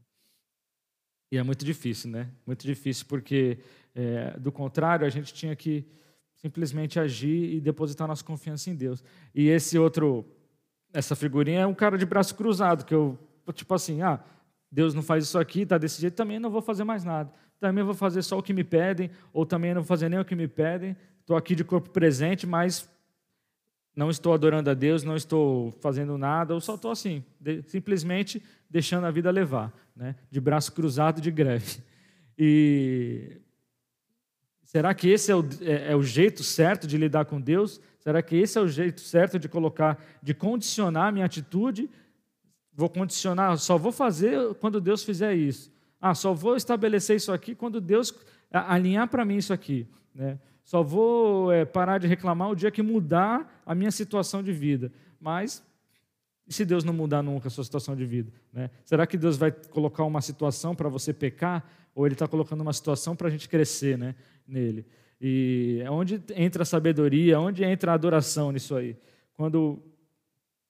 E é muito difícil, né? Muito difícil, porque, é, do contrário, a gente tinha que simplesmente agir e depositar nossa confiança em Deus. E esse outro, essa figurinha é um cara de braço cruzado, que eu, tipo assim, ah, Deus não faz isso aqui, está desse jeito, também não vou fazer mais nada. Também vou fazer só o que me pedem, ou também não vou fazer nem o que me pedem. Estou aqui de corpo presente, mas não estou adorando a Deus, não estou fazendo nada, eu só estou assim, de, simplesmente deixando a vida levar, né? de braço cruzado de greve. E Será que esse é o, é, é o, jeito certo de lidar com Deus? Será que esse é o jeito certo de colocar, de condicionar a minha atitude? Vou condicionar, só vou fazer quando Deus fizer isso. Ah, só vou estabelecer isso aqui quando Deus alinhar para mim isso aqui. Né? Só vou é, parar de reclamar o dia que mudar a minha situação de vida. Mas e se Deus não mudar nunca a sua situação de vida? Né? Será que Deus vai colocar uma situação para você pecar? Ou Ele está colocando uma situação para a gente crescer? Né? nele. E é onde entra a sabedoria, onde entra a adoração nisso aí. Quando,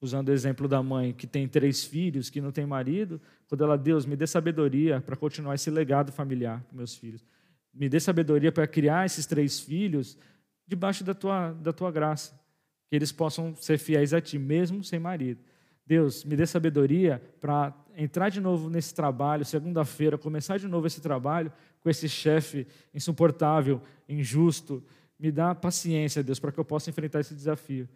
usando o exemplo da mãe que tem três filhos, que não tem marido, quando ela, Deus, me dê sabedoria para continuar esse legado familiar com meus filhos. Me dê sabedoria para criar esses três filhos debaixo da tua, da tua graça. Que eles possam ser fiéis a ti, mesmo sem marido. Deus, me dê sabedoria para entrar de novo nesse trabalho, segunda-feira, começar de novo esse trabalho com esse chefe insuportável, injusto. Me dá paciência, Deus, para que eu possa enfrentar esse desafio.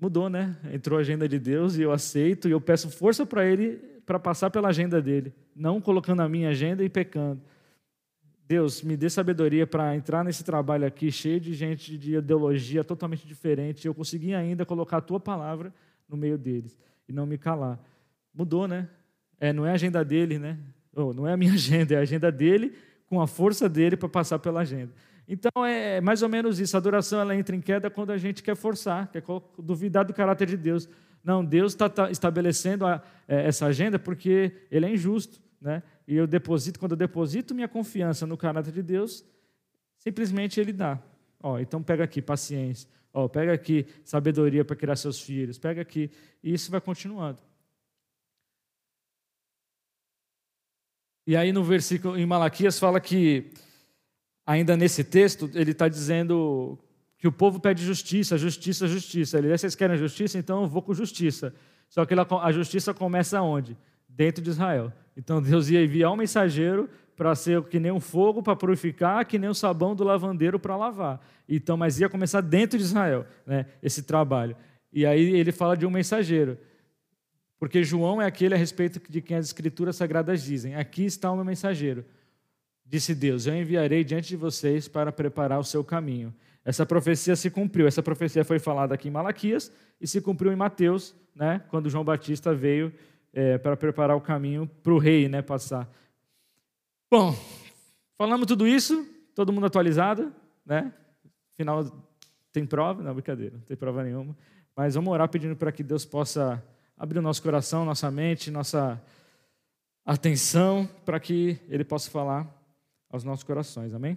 Mudou, né? Entrou a agenda de Deus e eu aceito e eu peço força para Ele para passar pela agenda dele, não colocando a minha agenda e pecando. Deus, me dê sabedoria para entrar nesse trabalho aqui, cheio de gente de ideologia totalmente diferente, eu conseguir ainda colocar a tua palavra no meio deles e não me calar. Mudou, né? É, não é a agenda dele, né? Oh, não é a minha agenda, é a agenda dele com a força dele para passar pela agenda. Então é mais ou menos isso. A adoração ela entra em queda quando a gente quer forçar, quer duvidar do caráter de Deus. Não, Deus está tá estabelecendo a, é, essa agenda porque Ele é injusto, né? E eu deposito, quando eu deposito minha confiança no caráter de Deus, simplesmente Ele dá. Ó, então pega aqui paciência. Ó, pega aqui sabedoria para criar seus filhos. Pega aqui e isso vai continuando. E aí no versículo em Malaquias fala que ainda nesse texto, ele está dizendo que o povo pede justiça, justiça, justiça. Ele diz, vocês querem justiça? Então eu vou com justiça. Só que a justiça começa onde? Dentro de Israel. Então Deus ia enviar um mensageiro para ser que nem um fogo para purificar, que nem o sabão do lavandeiro para lavar. Então, mas ia começar dentro de Israel, né, esse trabalho. E aí ele fala de um mensageiro. Porque João é aquele a respeito de quem as escrituras sagradas dizem: Aqui está o meu mensageiro Disse Deus: Eu enviarei diante de vocês para preparar o seu caminho. Essa profecia se cumpriu. Essa profecia foi falada aqui em Malaquias e se cumpriu em Mateus, né, quando João Batista veio é, para preparar o caminho para o rei né, passar. Bom, falamos tudo isso, todo mundo atualizado, né? Final tem prova? Não, brincadeira, não tem prova nenhuma. Mas vamos orar pedindo para que Deus possa abrir o nosso coração, nossa mente, nossa atenção, para que Ele possa falar aos nossos corações. Amém?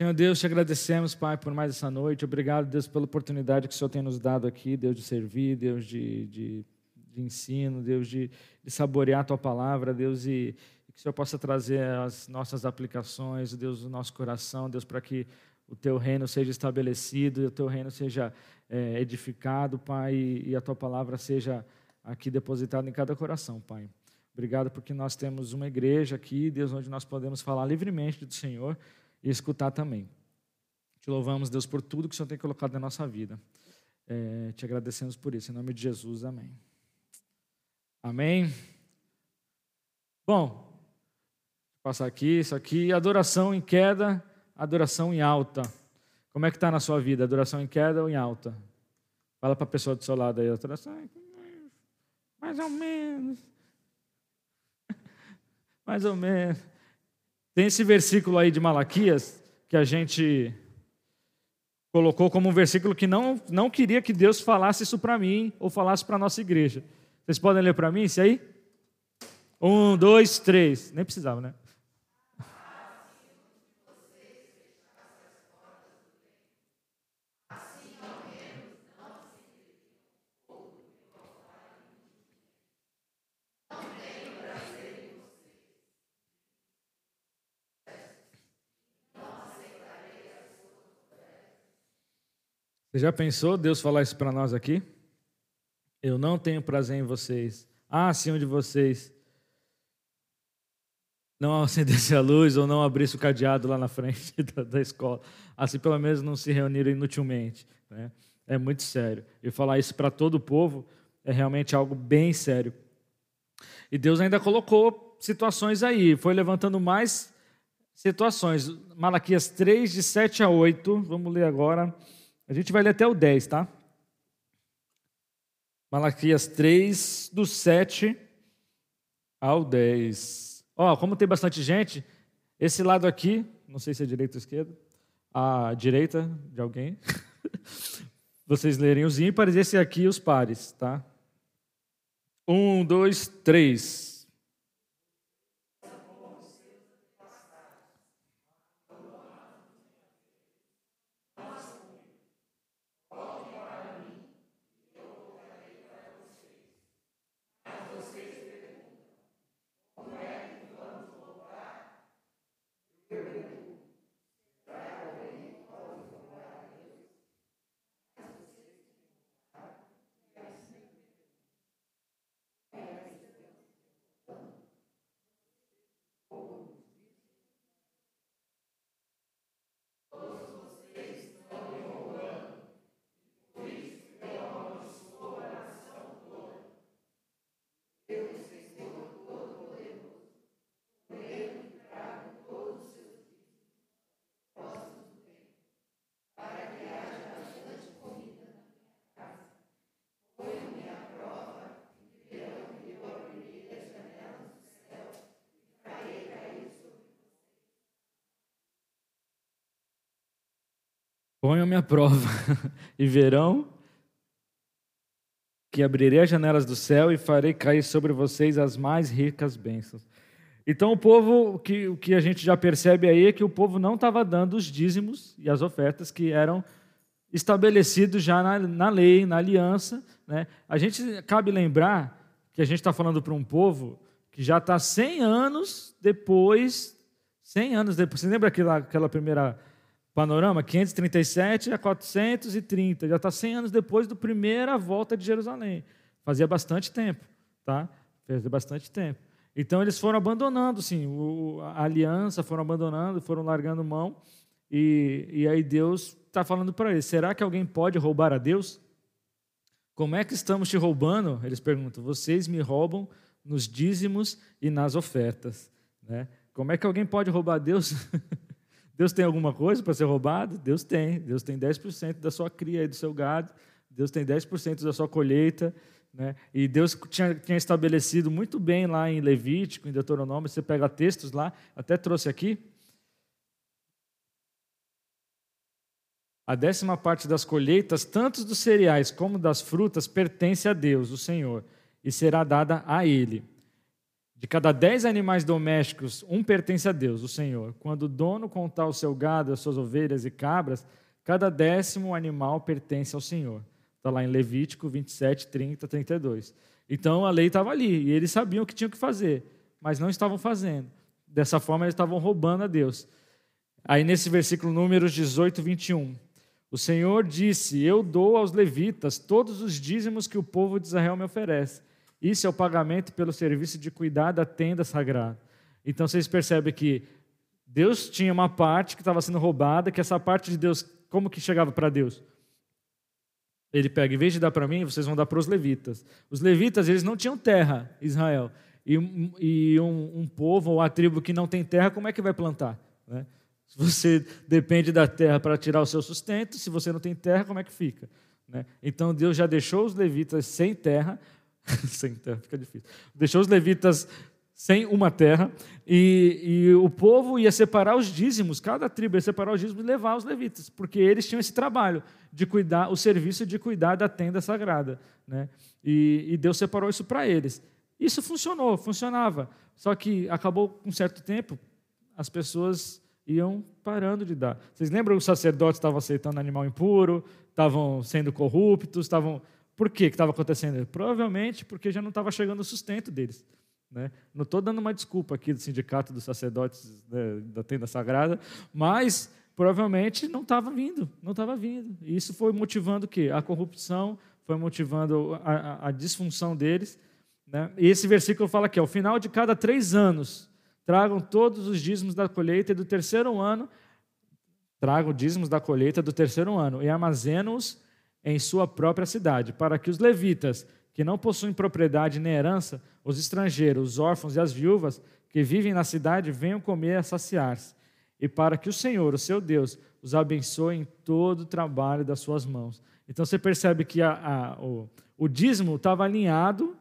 Senhor Deus, te agradecemos, Pai, por mais essa noite. Obrigado, Deus, pela oportunidade que o Senhor tem nos dado aqui, Deus, de servir, Deus, de, de, de ensino, Deus, de, de, saborear a Tua palavra, Deus, e, que o Senhor possa trazer as nossas aplicações, Deus, o nosso coração, Deus, para que o Teu reino seja estabelecido e o Teu reino seja é, edificado, Pai, e, a Tua palavra seja aqui depositada em cada coração, Pai. Obrigado porque nós temos uma igreja aqui, Deus, onde nós podemos falar livremente do Senhor e escutar também. Te louvamos, Deus, por tudo que o Senhor tem colocado na nossa vida. É, te agradecemos por isso. Em nome de Jesus, amém. Amém. Bom, passar aqui, isso aqui, adoração em queda, adoração em alta. Como é que está na sua vida? Adoração em queda ou em alta? Fala para a pessoa do seu lado aí, adoração mais ou menos mais ou menos. Tem esse versículo aí de Malaquias que a gente colocou como um versículo que não, não queria que Deus falasse isso para mim ou falasse para a nossa igreja. Vocês podem ler para mim isso aí? Um, dois, três. Nem precisava, né? Você já pensou Deus falar isso para nós aqui? Eu não tenho prazer em vocês. Ah, se um de vocês não acendesse a luz ou não abrisse o cadeado lá na frente da, da escola. Assim, pelo menos, não se reuniram inutilmente. Né? É muito sério. E falar isso para todo o povo é realmente algo bem sério. E Deus ainda colocou situações aí, foi levantando mais situações. Malaquias 3, de 7 a 8, vamos ler agora. A gente vai ler até o 10, tá? Malaquias 3, do 7 ao 10. Ó, como tem bastante gente, esse lado aqui, não sei se é direita ou esquerda, a direita de alguém, vocês lerem os ímpares, esse aqui os pares, tá? Um, dois, três. Ponham-me à prova e verão que abrirei as janelas do céu e farei cair sobre vocês as mais ricas bênçãos. Então o povo, que, o que a gente já percebe aí é que o povo não estava dando os dízimos e as ofertas que eram estabelecidos já na, na lei, na aliança. Né? A gente cabe lembrar que a gente está falando para um povo que já está 100 anos depois, 100 anos depois. Você lembra aquela, aquela primeira Panorama 537 a 430, já está 100 anos depois da primeira volta de Jerusalém. Fazia bastante tempo, tá? Fazia bastante tempo. Então eles foram abandonando, sim, a aliança, foram abandonando, foram largando mão. E, e aí Deus está falando para eles: será que alguém pode roubar a Deus? Como é que estamos te roubando? Eles perguntam: vocês me roubam nos dízimos e nas ofertas. Né? Como é que alguém pode roubar a Deus? Deus tem alguma coisa para ser roubado? Deus tem. Deus tem 10% da sua cria e do seu gado. Deus tem 10% da sua colheita. Né? E Deus tinha, tinha, estabelecido muito bem lá em Levítico, em Deuteronômio, você pega textos lá, até trouxe aqui. A décima parte das colheitas, tanto dos cereais como das frutas, pertence a Deus, o Senhor, e será dada a Ele. De cada dez animais domésticos, um pertence a Deus, o Senhor. Quando o dono contar o seu gado, as suas ovelhas e cabras, cada décimo animal pertence ao Senhor. Está lá em Levítico 27, 30, 32. Então a lei estava ali e eles sabiam o que tinham que fazer, mas não estavam fazendo. Dessa forma, eles estavam roubando a Deus. Aí nesse versículo números 18, 21. O Senhor disse: Eu dou aos levitas todos os dízimos que o povo de Israel me oferece isso é o pagamento pelo serviço de cuidar da tenda sagrada. Então vocês percebem que Deus tinha uma parte que estava sendo roubada, que essa parte de Deus, como que chegava para Deus? Ele pega, em vez de dar para mim, vocês vão dar para os levitas. Os levitas, eles não tinham terra, Israel. E, e um, um, povo ou a tribo que não tem terra, como é que vai plantar? Né? Se você depende da terra para tirar o seu sustento, se você não tem terra, como é que fica? Né? Então Deus já deixou os levitas sem terra sem terra fica difícil. Deixou os levitas sem uma terra e, e, o povo ia separar os dízimos, cada tribo ia separar os dízimos e levar os levitas, porque eles tinham esse trabalho de cuidar, o serviço de cuidar da tenda sagrada. Né? E, e Deus separou isso para eles. Isso funcionou, funcionava. Só que acabou com um certo tempo, as pessoas iam parando de dar. Vocês lembram que os sacerdotes estavam aceitando animal impuro, estavam sendo corruptos, estavam por que estava acontecendo? Provavelmente porque já não estava chegando o sustento deles. Né? Não estou dando uma desculpa aqui do sindicato dos sacerdotes né, da tenda sagrada, mas provavelmente não estava vindo, não estava vindo. E isso foi motivando o quê? A corrupção, foi motivando a, a, a disfunção deles. Né? E esse versículo fala que ao final de cada três anos, tragam todos os dízimos da colheita e do terceiro ano, tragam dízimos da colheita do terceiro ano e armazenem-os em sua própria cidade, para que os levitas, que não possuem propriedade nem herança, os estrangeiros, os órfãos e as viúvas que vivem na cidade venham comer a saciar-se, e para que o Senhor, o seu Deus, os abençoe em todo o trabalho das suas mãos. Então você percebe que a, a, o, o dízimo estava alinhado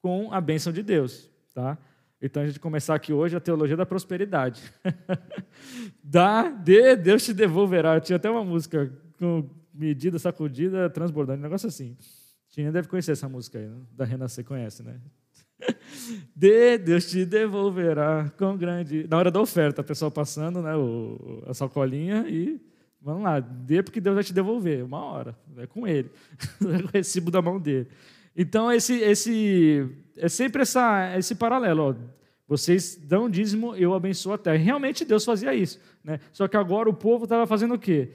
com a bênção de Deus, tá? Então a gente começar aqui hoje a teologia da prosperidade. Dá, dê, Deus te devolverá. Eu tinha até uma música com medida, sacudida, transbordando, um negócio assim. Tinha deve conhecer essa música aí, né? da Renascer, conhece, né? Dê, Deus te devolverá com grande. Na hora da oferta, o pessoal passando né, o, a sacolinha e vamos lá, dê porque Deus vai te devolver, uma hora, é com ele, o recibo da mão dele. Então, esse, esse, é sempre essa, esse paralelo. Ó. Vocês dão dízimo, eu abençoo a terra. Realmente Deus fazia isso. Né? Só que agora o povo estava fazendo o quê?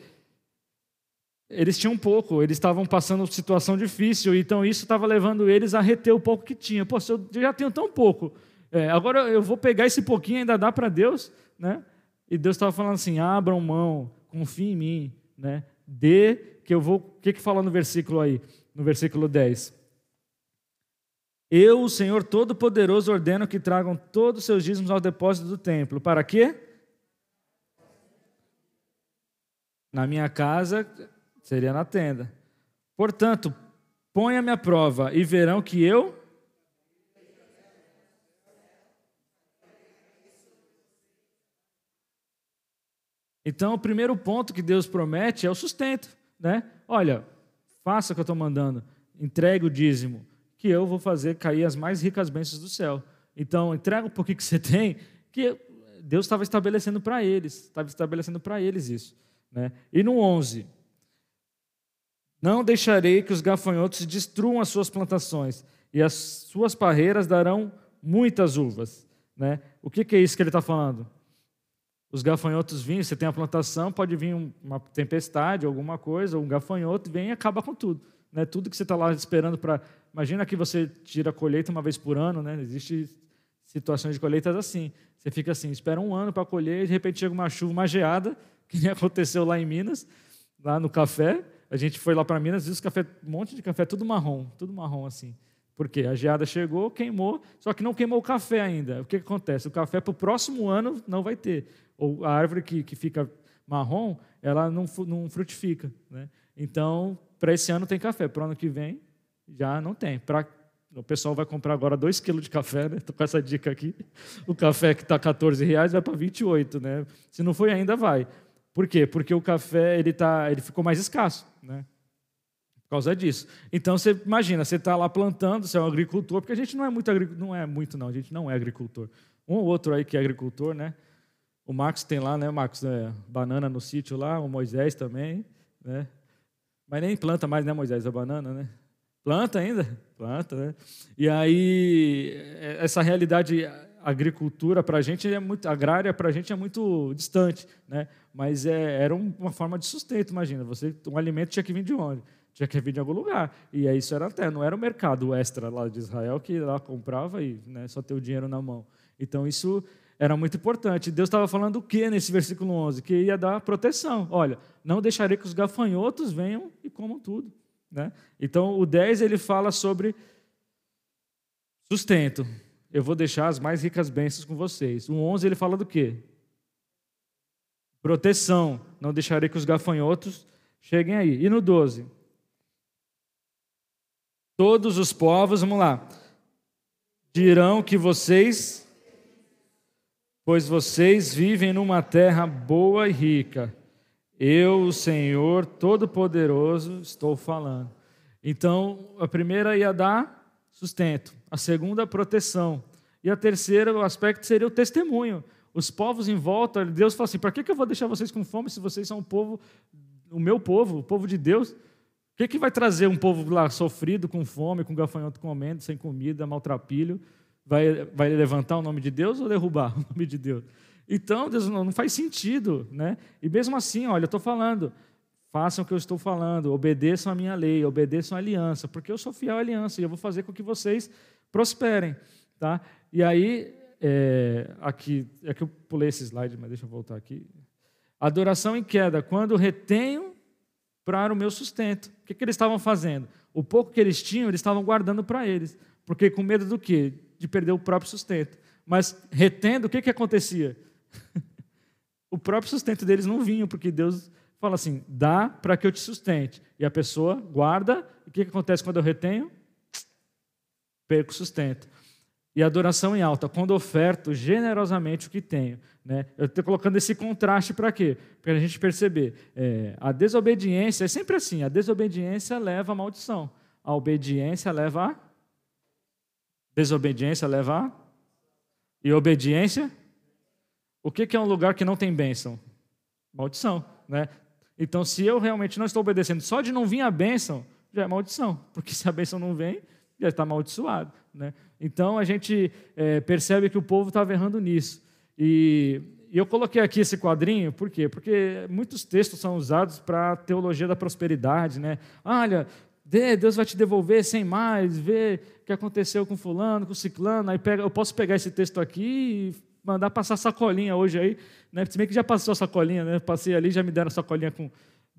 Eles tinham pouco, eles estavam passando situação difícil, então isso estava levando eles a reter o pouco que tinha. Pô, se eu já tenho tão pouco, é, agora eu vou pegar esse pouquinho e ainda dá para Deus, né? E Deus estava falando assim: abram mão, confiem em mim, né? Dê, que eu vou. O que, que fala no versículo aí? No versículo 10. Eu, o Senhor Todo-Poderoso, ordeno que tragam todos os seus dízimos ao depósito do templo. Para quê? Na minha casa Seria na tenda. Portanto, ponha-me à prova e verão que eu. Então, o primeiro ponto que Deus promete é o sustento. Né? Olha, faça o que eu estou mandando, entregue o dízimo, que eu vou fazer cair as mais ricas bênçãos do céu. Então, entrega um pouquinho que você tem, que Deus estava estabelecendo para eles, estava estabelecendo para eles isso. Né? E no 11, não deixarei que os gafanhotos destruam as suas plantações, e as suas parreiras darão muitas uvas. Né? O que, que é isso que ele está falando? Os gafanhotos vinham, você tem a plantação, pode vir uma tempestade, alguma coisa, um gafanhoto vem e acaba com tudo. Né? Tudo que você está lá esperando para. Imagina que você tira a colheita uma vez por ano, né? Existem situações de colheitas assim. Você fica assim, espera um ano para colher, e de repente chega uma chuva, uma geada, que nem aconteceu lá em Minas, lá no café. A gente foi lá para Minas e os café, um monte de café, tudo marrom, tudo marrom assim. Porque a geada chegou, queimou, só que não queimou o café ainda. O que, que acontece? O café para o próximo ano não vai ter. Ou a árvore que, que fica marrom, ela não, não frutifica. Né? Então, para esse ano tem café, para o ano que vem já não tem. Pra, o pessoal vai comprar agora 2 quilos de café, né? Estou com essa dica aqui. O café que está 14 reais vai para 28, né? Se não foi ainda, vai. Por quê? Porque o café ele, tá, ele ficou mais escasso, né? Por causa disso. Então você imagina, você está lá plantando, você é um agricultor, porque a gente não é muito não é muito não, a gente não é agricultor. Um ou outro aí que é agricultor, né? O Marcos tem lá, né, Marcos, é, banana no sítio lá, o Moisés também, né? Mas nem planta mais, né, Moisés, a banana, né? Planta ainda? Planta, né? E aí, é, essa realidade agricultura para a gente é muito agrária para a gente é muito distante, né? Mas é, era uma forma de sustento, imagina. Você um alimento tinha que vir de onde? Tinha que vir de algum lugar. E aí isso era até não era o mercado extra lá de Israel que lá comprava e né, só ter o dinheiro na mão. Então isso era muito importante. Deus estava falando o que nesse versículo 11? Que ia dar proteção. Olha, não deixarei que os gafanhotos venham e comam tudo. Né? Então, o 10 ele fala sobre sustento. Eu vou deixar as mais ricas bênçãos com vocês. O 11 ele fala do quê? Proteção. Não deixarei que os gafanhotos cheguem aí. E no 12? Todos os povos, vamos lá, dirão que vocês pois vocês vivem numa terra boa e rica. Eu, o Senhor Todo-Poderoso, estou falando. Então, a primeira ia dar sustento, a segunda, proteção, e a terceira, o aspecto seria o testemunho. Os povos em volta, Deus fala assim: para que eu vou deixar vocês com fome se vocês são o povo, o meu povo, o povo de Deus? O que, que vai trazer um povo lá sofrido, com fome, com gafanhoto comendo, sem comida, maltrapilho? vai, vai levantar o nome de Deus ou derrubar o nome de Deus? Então, Deus não, não faz sentido, né? E mesmo assim, olha, eu estou falando, façam o que eu estou falando, obedeçam a minha lei, obedeçam a aliança, porque eu sou fiel à aliança e eu vou fazer com que vocês prosperem, tá? E aí, é, aqui, é que eu pulei esse slide, mas deixa eu voltar aqui. Adoração em queda, quando retenho para o meu sustento. O que, que eles estavam fazendo? O pouco que eles tinham, eles estavam guardando para eles. Porque com medo do quê? de perder o próprio sustento. Mas retendo, o que, que acontecia? o próprio sustento deles não vinha, porque Deus fala assim: dá para que eu te sustente. E a pessoa guarda, e o que, que acontece quando eu retenho? Perco o sustento. E adoração em alta, quando oferto generosamente o que tenho. Né? Eu estou colocando esse contraste para quê? Para a gente perceber. É, a desobediência é sempre assim: a desobediência leva à maldição, a obediência leva a Desobediência leva a... E obediência? O que é um lugar que não tem bênção? Maldição, né? Então, se eu realmente não estou obedecendo, só de não vir a bênção, já é maldição. Porque se a bênção não vem, já está amaldiçoado. Né? Então, a gente é, percebe que o povo estava errando nisso. E, e eu coloquei aqui esse quadrinho, por quê? Porque muitos textos são usados para a teologia da prosperidade. Né? Olha, Deus vai te devolver sem mais, vê o que aconteceu com fulano, com ciclano, aí pega, eu posso pegar esse texto aqui e mandar passar sacolinha hoje aí, né? Se bem que já passou a sacolinha, né? Passei ali, já me deram sacolinha com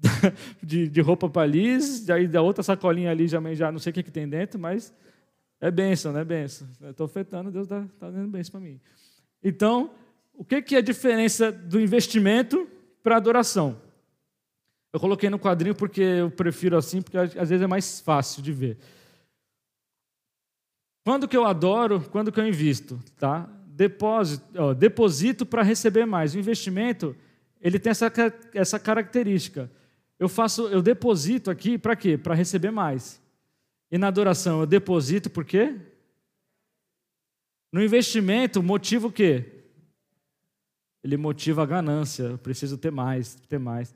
de, de roupa para Liz, aí da outra sacolinha ali já, já não sei o que, que tem dentro, mas é bênção, né? Bênção. Estou afetando, Deus está tá dando bênção para mim. Então, o que, que é a diferença do investimento para adoração? Eu coloquei no quadrinho porque eu prefiro assim, porque às vezes é mais fácil de ver. Quando que eu adoro, quando que eu invisto, tá? Depósito, ó, deposito para receber mais. O investimento ele tem essa, essa característica. Eu faço, eu deposito aqui para quê? Para receber mais. E na adoração eu deposito por quê? No investimento, motiva o quê? Ele motiva a ganância, eu preciso ter mais, ter mais.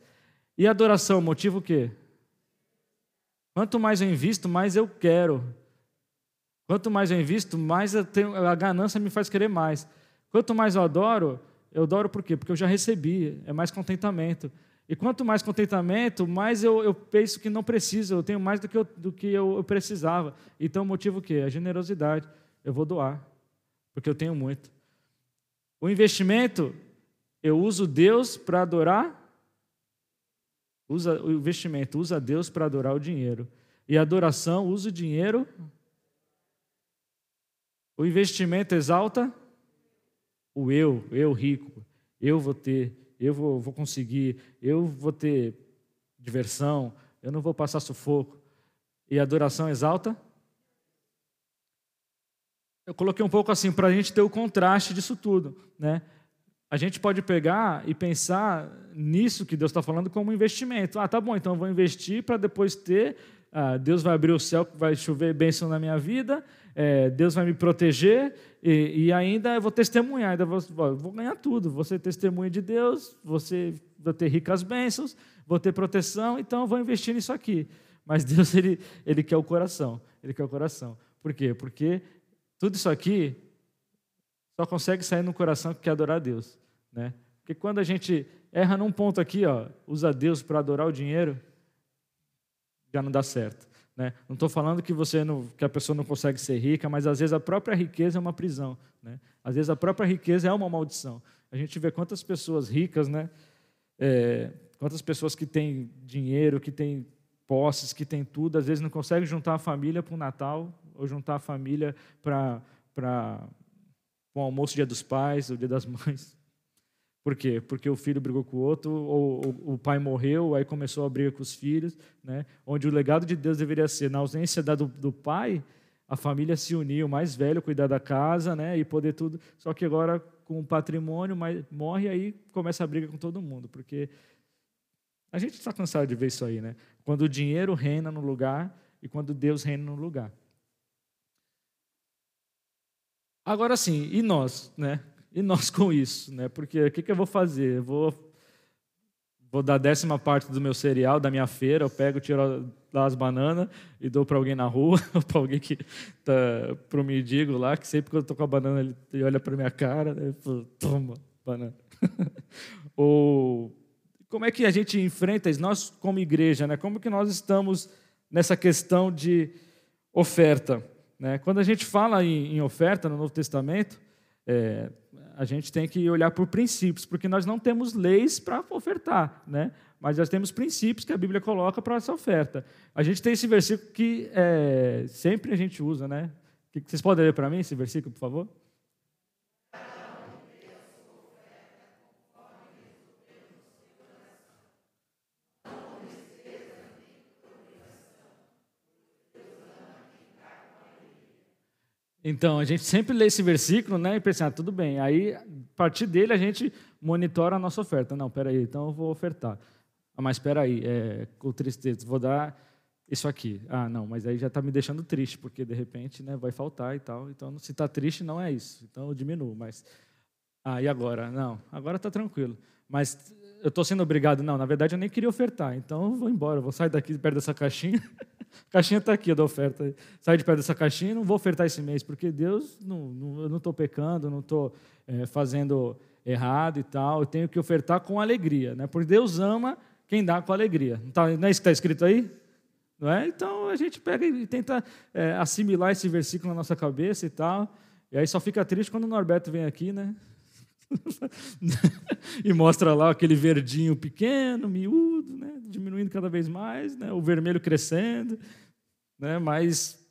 E a adoração motiva o quê? Quanto mais eu invisto, mais eu quero. Quanto mais eu invisto, mais eu tenho, a ganância me faz querer mais. Quanto mais eu adoro, eu adoro por quê? Porque eu já recebi, é mais contentamento. E quanto mais contentamento, mais eu, eu penso que não preciso, eu tenho mais do que eu, do que eu, eu precisava. Então o motivo o quê? A generosidade. Eu vou doar, porque eu tenho muito. O investimento, eu uso Deus para adorar. Usa, o investimento usa Deus para adorar o dinheiro. E a adoração usa o dinheiro o investimento exalta o eu, eu rico. Eu vou ter, eu vou, vou conseguir, eu vou ter diversão, eu não vou passar sufoco. E a adoração exalta? Eu coloquei um pouco assim para a gente ter o contraste disso tudo, né? A gente pode pegar e pensar nisso que Deus está falando como investimento. Ah, tá bom, então vou investir para depois ter. Ah, Deus vai abrir o céu, vai chover bênção na minha vida, é, Deus vai me proteger e, e, ainda eu vou testemunhar, ainda vou, vou ganhar tudo. Vou ser testemunha de Deus, você vou ter ricas bênçãos, vou ter proteção, então eu vou investir nisso aqui. Mas Deus, ele, ele quer o coração. Ele quer o coração. Por quê? Porque tudo isso aqui só consegue sair no coração que quer adorar a Deus. Né? Porque quando a gente erra num ponto aqui, ó, usa Deus para adorar o dinheiro, já não dá certo. Né? Não estou falando que você não, que a pessoa não consegue ser rica, mas às vezes a própria riqueza é uma prisão. Né? Às vezes a própria riqueza é uma maldição. A gente vê quantas pessoas ricas, né? É, quantas pessoas que têm dinheiro, que têm posses, que têm tudo, às vezes não conseguem juntar a família para o Natal ou juntar a família para o almoço dia dos pais, o dia das mães. Por quê? Porque o filho brigou com o outro, ou, ou, o pai morreu, aí começou a briga com os filhos, né? onde o legado de Deus deveria ser, na ausência da, do, do pai, a família se unir, o mais velho cuidar da casa né? e poder tudo. Só que agora, com o patrimônio, morre aí começa a briga com todo mundo, porque a gente está cansado de ver isso aí, né? Quando o dinheiro reina no lugar e quando Deus reina no lugar. Agora sim, e nós, né? E nós com isso, né? Porque o que, que eu vou fazer? Eu vou, vou dar a décima parte do meu cereal, da minha feira, eu pego, tiro lá as bananas e dou para alguém na rua, para alguém que tá para o mendigo lá, que sempre que eu estou com a banana ele olha para minha cara, né? Falo, toma, banana. ou como é que a gente enfrenta isso? Nós como igreja, né? Como que nós estamos nessa questão de oferta? Né? Quando a gente fala em, em oferta no Novo Testamento, é, a gente tem que olhar por princípios, porque nós não temos leis para ofertar, né? mas nós temos princípios que a Bíblia coloca para essa oferta. A gente tem esse versículo que é, sempre a gente usa, né? Vocês podem ler para mim esse versículo, por favor? Então, a gente sempre lê esse versículo né, e pensa, ah, tudo bem. Aí, a partir dele, a gente monitora a nossa oferta. Não, peraí, então eu vou ofertar. Ah, mas espera aí, é, com tristeza, vou dar isso aqui. Ah, não, mas aí já está me deixando triste, porque de repente né, vai faltar e tal. Então, se está triste, não é isso. Então, eu diminuo. Mas, ah, e agora? Não, agora está tranquilo. Mas eu estou sendo obrigado? Não, na verdade eu nem queria ofertar. Então, eu vou embora, eu vou sair daqui perto dessa caixinha. A caixinha está aqui da oferta. Sai de perto dessa caixinha e não vou ofertar esse mês, porque Deus, não, não, eu não estou pecando, não estou é, fazendo errado e tal. Eu tenho que ofertar com alegria, né? porque Deus ama quem dá com alegria. Não, tá, não é isso que está escrito aí? Não é? Então a gente pega e tenta é, assimilar esse versículo na nossa cabeça e tal. E aí só fica triste quando o Norberto vem aqui, né? e mostra lá aquele verdinho pequeno, miúdo, né? diminuindo cada vez mais, né? o vermelho crescendo, né? mas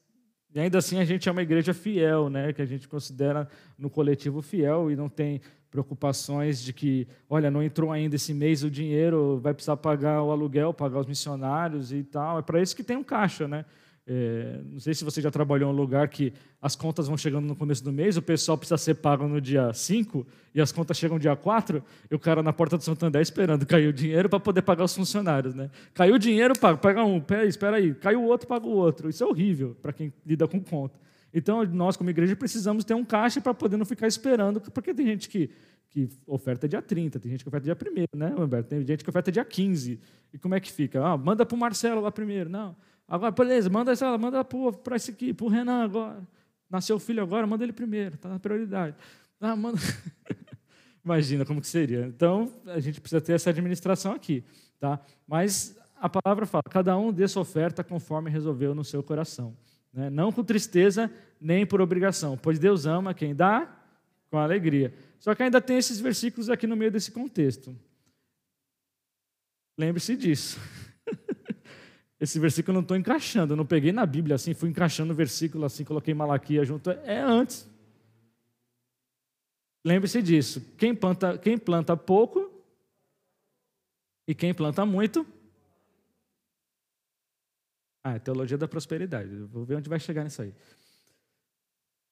e ainda assim a gente é uma igreja fiel, né? que a gente considera no coletivo fiel e não tem preocupações de que, olha, não entrou ainda esse mês o dinheiro, vai precisar pagar o aluguel, pagar os missionários e tal. É para isso que tem um caixa, né? É, não sei se você já trabalhou em um lugar que as contas vão chegando no começo do mês, o pessoal precisa ser pago no dia 5 e as contas chegam no dia 4, e o cara na porta do Santander esperando cair o dinheiro para poder pagar os funcionários. Né? Caiu o dinheiro, paga, pega um, pera, espera aí, caiu o outro, paga o outro. Isso é horrível para quem lida com conta. Então, nós, como igreja, precisamos ter um caixa para poder não ficar esperando, porque tem gente que, que oferta dia 30, tem gente que oferta dia 1 né, Humberto? Tem gente que oferta dia 15. E como é que fica? Ah, manda para o Marcelo lá primeiro. Não. Agora, beleza, manda essa, manda para esse aqui, para o Renan agora. Nasceu o filho agora, manda ele primeiro, está na prioridade. Ah, manda... Imagina como que seria. Então, a gente precisa ter essa administração aqui. Tá? Mas a palavra fala, cada um dê sua oferta conforme resolveu no seu coração. Né? Não com tristeza, nem por obrigação, pois Deus ama quem dá com alegria. Só que ainda tem esses versículos aqui no meio desse contexto. Lembre-se disso. Esse versículo eu não estou encaixando, eu não peguei na Bíblia assim, fui encaixando o versículo assim, coloquei Malaquia junto. É antes. Lembre-se disso. Quem planta, quem planta pouco e quem planta muito. Ah, é teologia da prosperidade. Vou ver onde vai chegar nisso aí.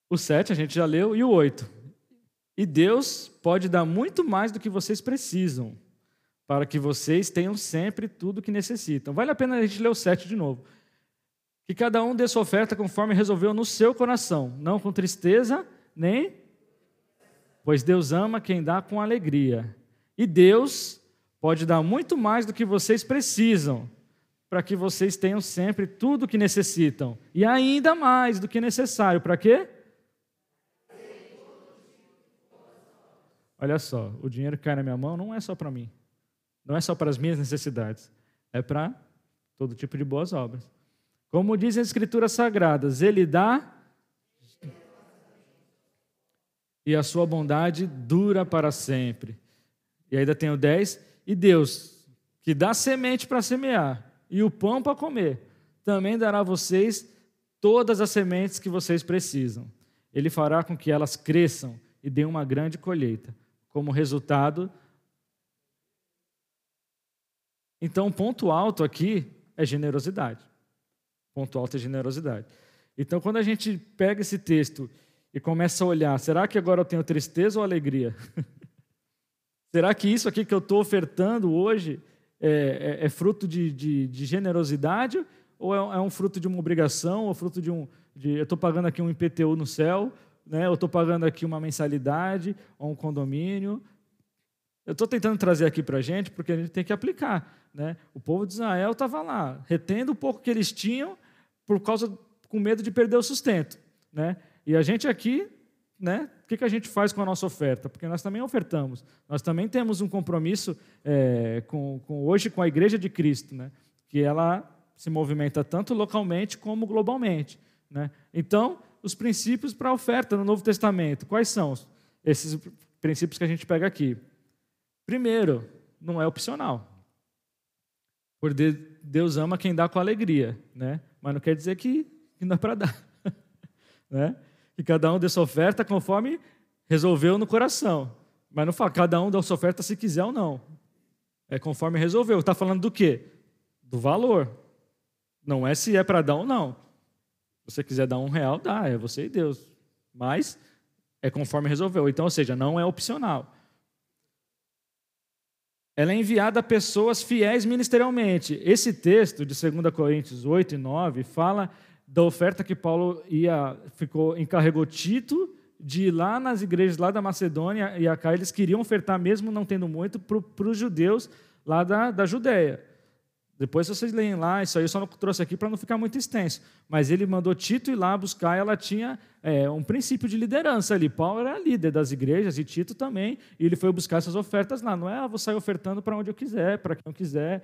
O 7 a gente já leu, e o 8. E Deus pode dar muito mais do que vocês precisam para que vocês tenham sempre tudo o que necessitam. Vale a pena a gente ler o 7 de novo. Que cada um dê sua oferta conforme resolveu no seu coração, não com tristeza, nem. Pois Deus ama quem dá com alegria. E Deus pode dar muito mais do que vocês precisam, para que vocês tenham sempre tudo o que necessitam. E ainda mais do que necessário. Para quê? Olha só, o dinheiro que cai na minha mão não é só para mim. Não é só para as minhas necessidades, é para todo tipo de boas obras. Como dizem as Escrituras Sagradas, Ele dá e a sua bondade dura para sempre. E ainda tem o 10, e Deus, que dá semente para semear e o pão para comer, também dará a vocês todas as sementes que vocês precisam. Ele fará com que elas cresçam e deem uma grande colheita. Como resultado, então, ponto alto aqui é generosidade. Ponto alto é generosidade. Então, quando a gente pega esse texto e começa a olhar, será que agora eu tenho tristeza ou alegria? será que isso aqui que eu estou ofertando hoje é, é, é fruto de, de, de, generosidade ou é, é, um fruto de uma obrigação, ou fruto de um. De, eu estou pagando aqui um IPTU no céu, né? eu estou pagando aqui uma mensalidade ou um condomínio. Eu estou tentando trazer aqui para a gente porque a gente tem que aplicar. Né? O povo de Israel estava lá, retendo o pouco que eles tinham por causa com medo de perder o sustento. Né? E a gente aqui, né, o que, que a gente faz com a nossa oferta? Porque nós também ofertamos. Nós também temos um compromisso é, com, com, hoje com a Igreja de Cristo, né, que ela se movimenta tanto localmente como globalmente. Né? Então, os princípios para a oferta no Novo Testamento, quais são esses princípios que a gente pega aqui? Primeiro, não é opcional. Porque Deus ama quem dá com alegria, né? Mas não quer dizer que, não é para dar, né? Que cada um dê sua oferta conforme resolveu no coração. Mas não fala cada um dá sua oferta se quiser ou não. É conforme resolveu. Está falando do quê? Do valor. Não é se é para dar ou não. Se você quiser dar um real, dá, é você e Deus. Mas é conforme resolveu. Então, ou seja, não é opcional ela é enviada a pessoas fiéis ministerialmente. Esse texto de 2 Coríntios 8 e 9 fala da oferta que Paulo ia, ficou, encarregou Tito de ir lá nas igrejas lá da Macedônia e acá eles queriam ofertar, mesmo não tendo muito, para os judeus lá da, da Judéia. Depois vocês leem lá, isso aí eu só não trouxe aqui para não ficar muito extenso. Mas ele mandou Tito ir lá buscar, ela tinha é, um princípio de liderança ali. Paulo era líder das igrejas e Tito também, e ele foi buscar essas ofertas lá. Não é, ah, vou sair ofertando para onde eu quiser, para quem eu quiser,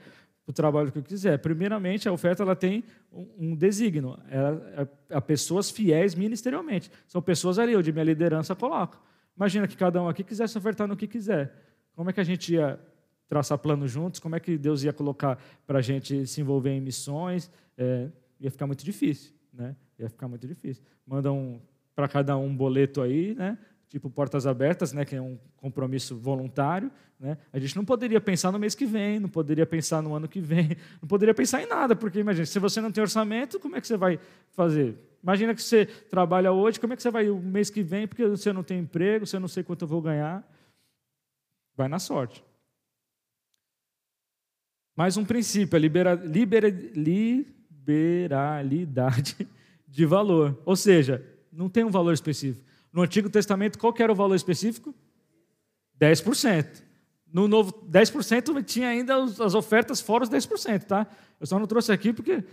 para o trabalho que eu quiser. Primeiramente, a oferta ela tem um, um desígnio, é, é, pessoas fiéis ministerialmente. São pessoas ali onde minha liderança coloca. Imagina que cada um aqui quisesse ofertar no que quiser. Como é que a gente ia traçar planos juntos, como é que Deus ia colocar para a gente se envolver em missões, é, ia ficar muito difícil, né? Ia ficar muito difícil. Manda um, para cada um boleto aí, né? tipo Portas Abertas, né, que é um compromisso voluntário. Né? A gente não poderia pensar no mês que vem, não poderia pensar no ano que vem, não poderia pensar em nada, porque imagina, se você não tem orçamento, como é que você vai fazer? Imagina que você trabalha hoje, como é que você vai o mês que vem, porque você não tem emprego, você não sei quanto eu vou ganhar. Vai na sorte. Mais um princípio, a libera, libera, liberalidade de valor. Ou seja, não tem um valor específico. No Antigo Testamento, qual era o valor específico? 10%. No Novo, 10% tinha ainda as ofertas fora os 10%, tá? Eu só não trouxe aqui porque.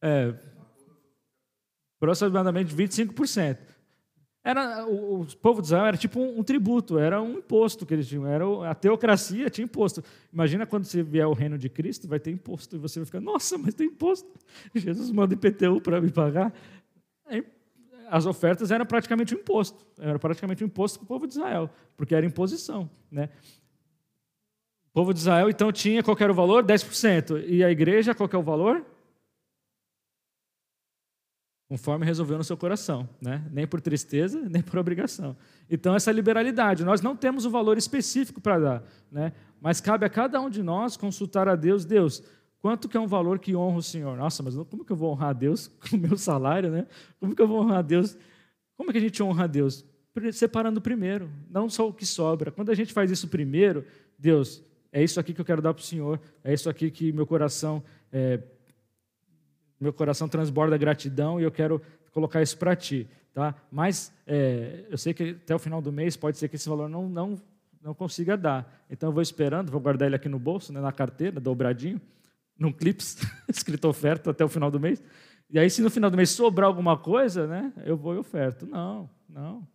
É, aproximadamente 25%. Era, o, o povo de Israel era tipo um, um, tributo, era um imposto que eles tinham. Era, a teocracia tinha imposto. Imagina quando você vier o reino de Cristo, vai ter imposto. E você vai ficar, nossa, mas tem imposto. Jesus manda IPTU para me pagar. As ofertas eram praticamente um imposto, era praticamente um imposto para o povo de Israel, porque era imposição. Né? O povo de Israel, então, tinha qual era o valor? 10%. E a igreja, qual é o valor? Conforme resolveu no seu coração, né? nem por tristeza, nem por obrigação. Então, essa liberalidade, nós não temos o valor específico para dar, né? mas cabe a cada um de nós consultar a Deus, Deus, Quanto que é um valor que honra o Senhor? Nossa, mas como que eu vou honrar a Deus com o meu salário, né? Como que eu vou honrar a Deus? Como é que a gente honra a Deus? Separando primeiro, não só o que sobra. Quando a gente faz isso primeiro, Deus, é isso aqui que eu quero dar para o Senhor, é isso aqui que meu coração, é, meu coração transborda gratidão e eu quero colocar isso para Ti, tá? Mas é, eu sei que até o final do mês pode ser que esse valor não não não consiga dar. Então eu vou esperando, vou guardar ele aqui no bolso, né, na carteira, dobradinho num clips, escrito oferta até o final do mês. E aí, se no final do mês sobrar alguma coisa, né, eu vou e oferto. Não, não.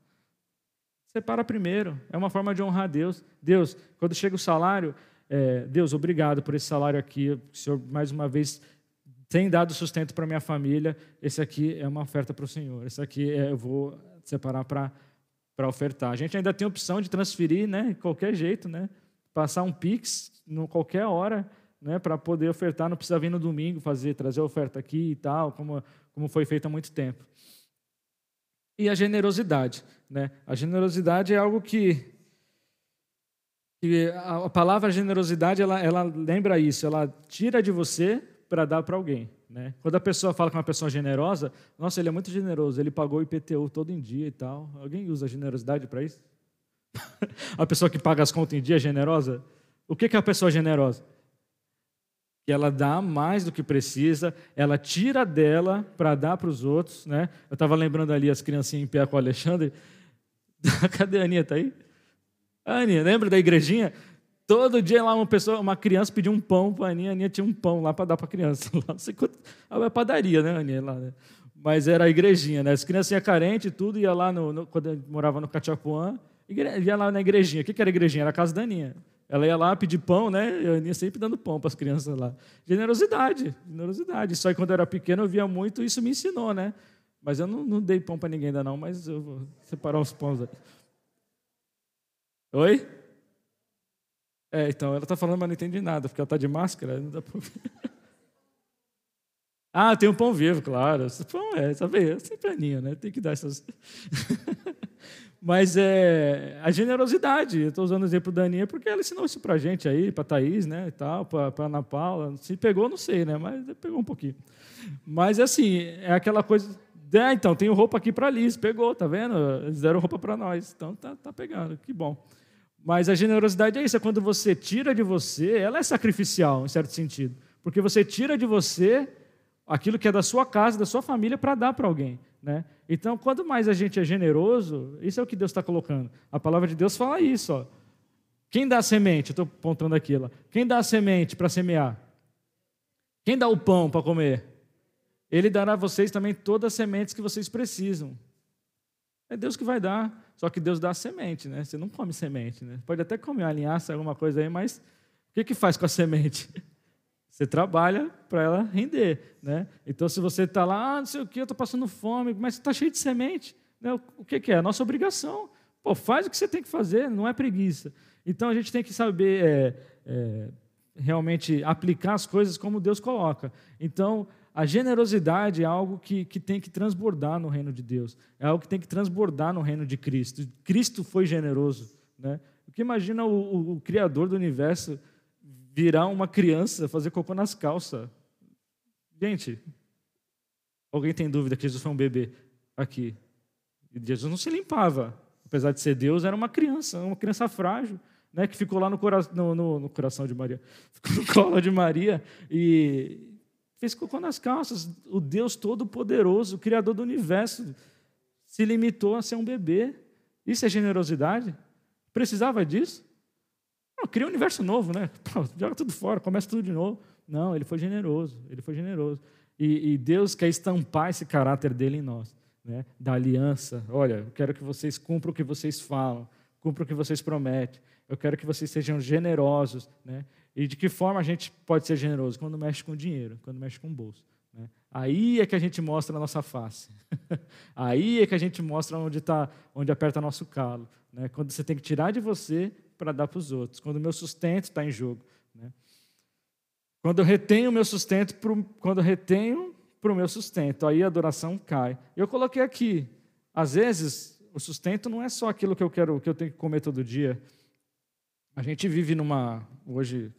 Separa primeiro. É uma forma de honrar Deus. Deus, quando chega o salário, é, Deus, obrigado por esse salário aqui. O Senhor, mais uma vez, tem dado sustento para minha família. Esse aqui é uma oferta para o Senhor. Esse aqui é, eu vou separar para para ofertar. A gente ainda tem a opção de transferir, né, qualquer jeito, né, passar um Pix em qualquer hora né, para poder ofertar, não precisa vir no domingo fazer, trazer a oferta aqui e tal, como, como foi feito há muito tempo. E a generosidade. Né? A generosidade é algo que, que a palavra generosidade ela, ela lembra isso, ela tira de você para dar para alguém. Né? Quando a pessoa fala que é uma pessoa generosa, nossa, ele é muito generoso, ele pagou o IPTU todo em dia e tal. Alguém usa generosidade para isso? a pessoa que paga as contas em dia é generosa? O que é a pessoa generosa? que ela dá mais do que precisa, ela tira dela para dar para os outros. Né? Eu estava lembrando ali as criancinhas em pé com o Alexandre. Cadê a Aninha? Está aí? A Aninha, lembra da igrejinha? Todo dia lá uma pessoa, uma criança pediu um pão para a Aninha, a Aninha tinha um pão lá para dar para a criança. Lá, não sei quanto, a padaria, né, Aninha? Lá, né? Mas era a igrejinha, né? As criancinhas carentes e tudo, ia lá, no, no, quando morava no Cachapuã, ia lá na igrejinha. O que, que era a igrejinha? Era a casa da Aninha. Ela ia lá pedir pão, né? Eu ia sempre dando pão para as crianças lá. Generosidade, generosidade. Isso aí, quando eu era pequeno, eu via muito, isso me ensinou, né? Mas eu não, não dei pão para ninguém ainda não, mas eu vou separar os pães. Oi? É, então, ela está falando, mas não entendi nada, porque ela está de máscara, não dá para Ah, tem um pão vivo, claro. Pão é, sabe? É sempre aninho, né? Tem que dar essas. Mas é a generosidade. Estou usando o exemplo da Aninha porque ela ensinou isso para a gente aí, para a Thaís, né, e tal, para a Ana Paula. Se pegou, não sei, né, mas pegou um pouquinho. Mas, assim, é aquela coisa... É, então, tenho roupa aqui para Liz, pegou, tá vendo? Eles deram roupa para nós, então tá, tá pegando, que bom. Mas a generosidade é isso, é quando você tira de você, ela é sacrificial, em certo sentido. Porque você tira de você aquilo que é da sua casa, da sua família, para dar para alguém. Né? Então, quanto mais a gente é generoso, isso é o que Deus está colocando. A palavra de Deus fala isso. Ó. Quem dá a semente? Estou apontando aqui. Quem dá a semente para semear? Quem dá o pão para comer? Ele dará a vocês também todas as sementes que vocês precisam. É Deus que vai dar. Só que Deus dá semente, né? Você não come semente, né? Pode até comer uma linhaça, alguma coisa aí, mas o que, que faz com a semente? Você trabalha para ela render. Né? Então, se você está lá, ah, não sei o que, eu estou passando fome, mas está cheio de semente. Né? O que, que é? A nossa obrigação. Pô, faz o que você tem que fazer, não é preguiça. Então, a gente tem que saber é, é, realmente aplicar as coisas como Deus coloca. Então, A generosidade é algo que, que tem que transbordar no reino de Deus, é algo que tem que transbordar no reino de Cristo. Cristo foi generoso. Né? O que imagina o, o, o Criador do universo virar uma criança, fazer cocô nas calças? Gente, alguém tem dúvida que Jesus foi um bebê aqui? E Jesus não se limpava. Apesar de ser Deus, era uma criança, uma criança frágil né, que ficou lá no, cora no, no, no, coração de Maria, ficou no colo de Maria e fez cocô nas calças. O Deus Todo-Poderoso, o Criador do universo, se limitou a ser um bebê. Isso é generosidade? Precisava disso? Não, cria um universo novo, né? Joga tudo fora, começa tudo de novo. Não, ele foi generoso, ele foi generoso. E, e Deus quer estampar esse caráter dele em nós, né? da aliança. Olha, eu quero que vocês cumpram o que vocês falam, cumpram o que vocês prometem. Eu quero que vocês sejam generosos. Né? E de que forma a gente pode ser generoso? Quando mexe com dinheiro, quando mexe com bolso. Né? Aí é que a gente mostra a nossa face. Aí é que a gente mostra onde, tá, onde aperta nosso calo. Né? Quando você tem que tirar de você para dar para os outros. Quando o meu sustento está em jogo. Né? Quando eu retenho o meu sustento, pro, quando eu retenho para o meu sustento, aí a adoração cai. Eu coloquei aqui, às vezes, o sustento não é só aquilo que eu quero, que eu tenho que comer todo dia. A gente vive numa, hoje,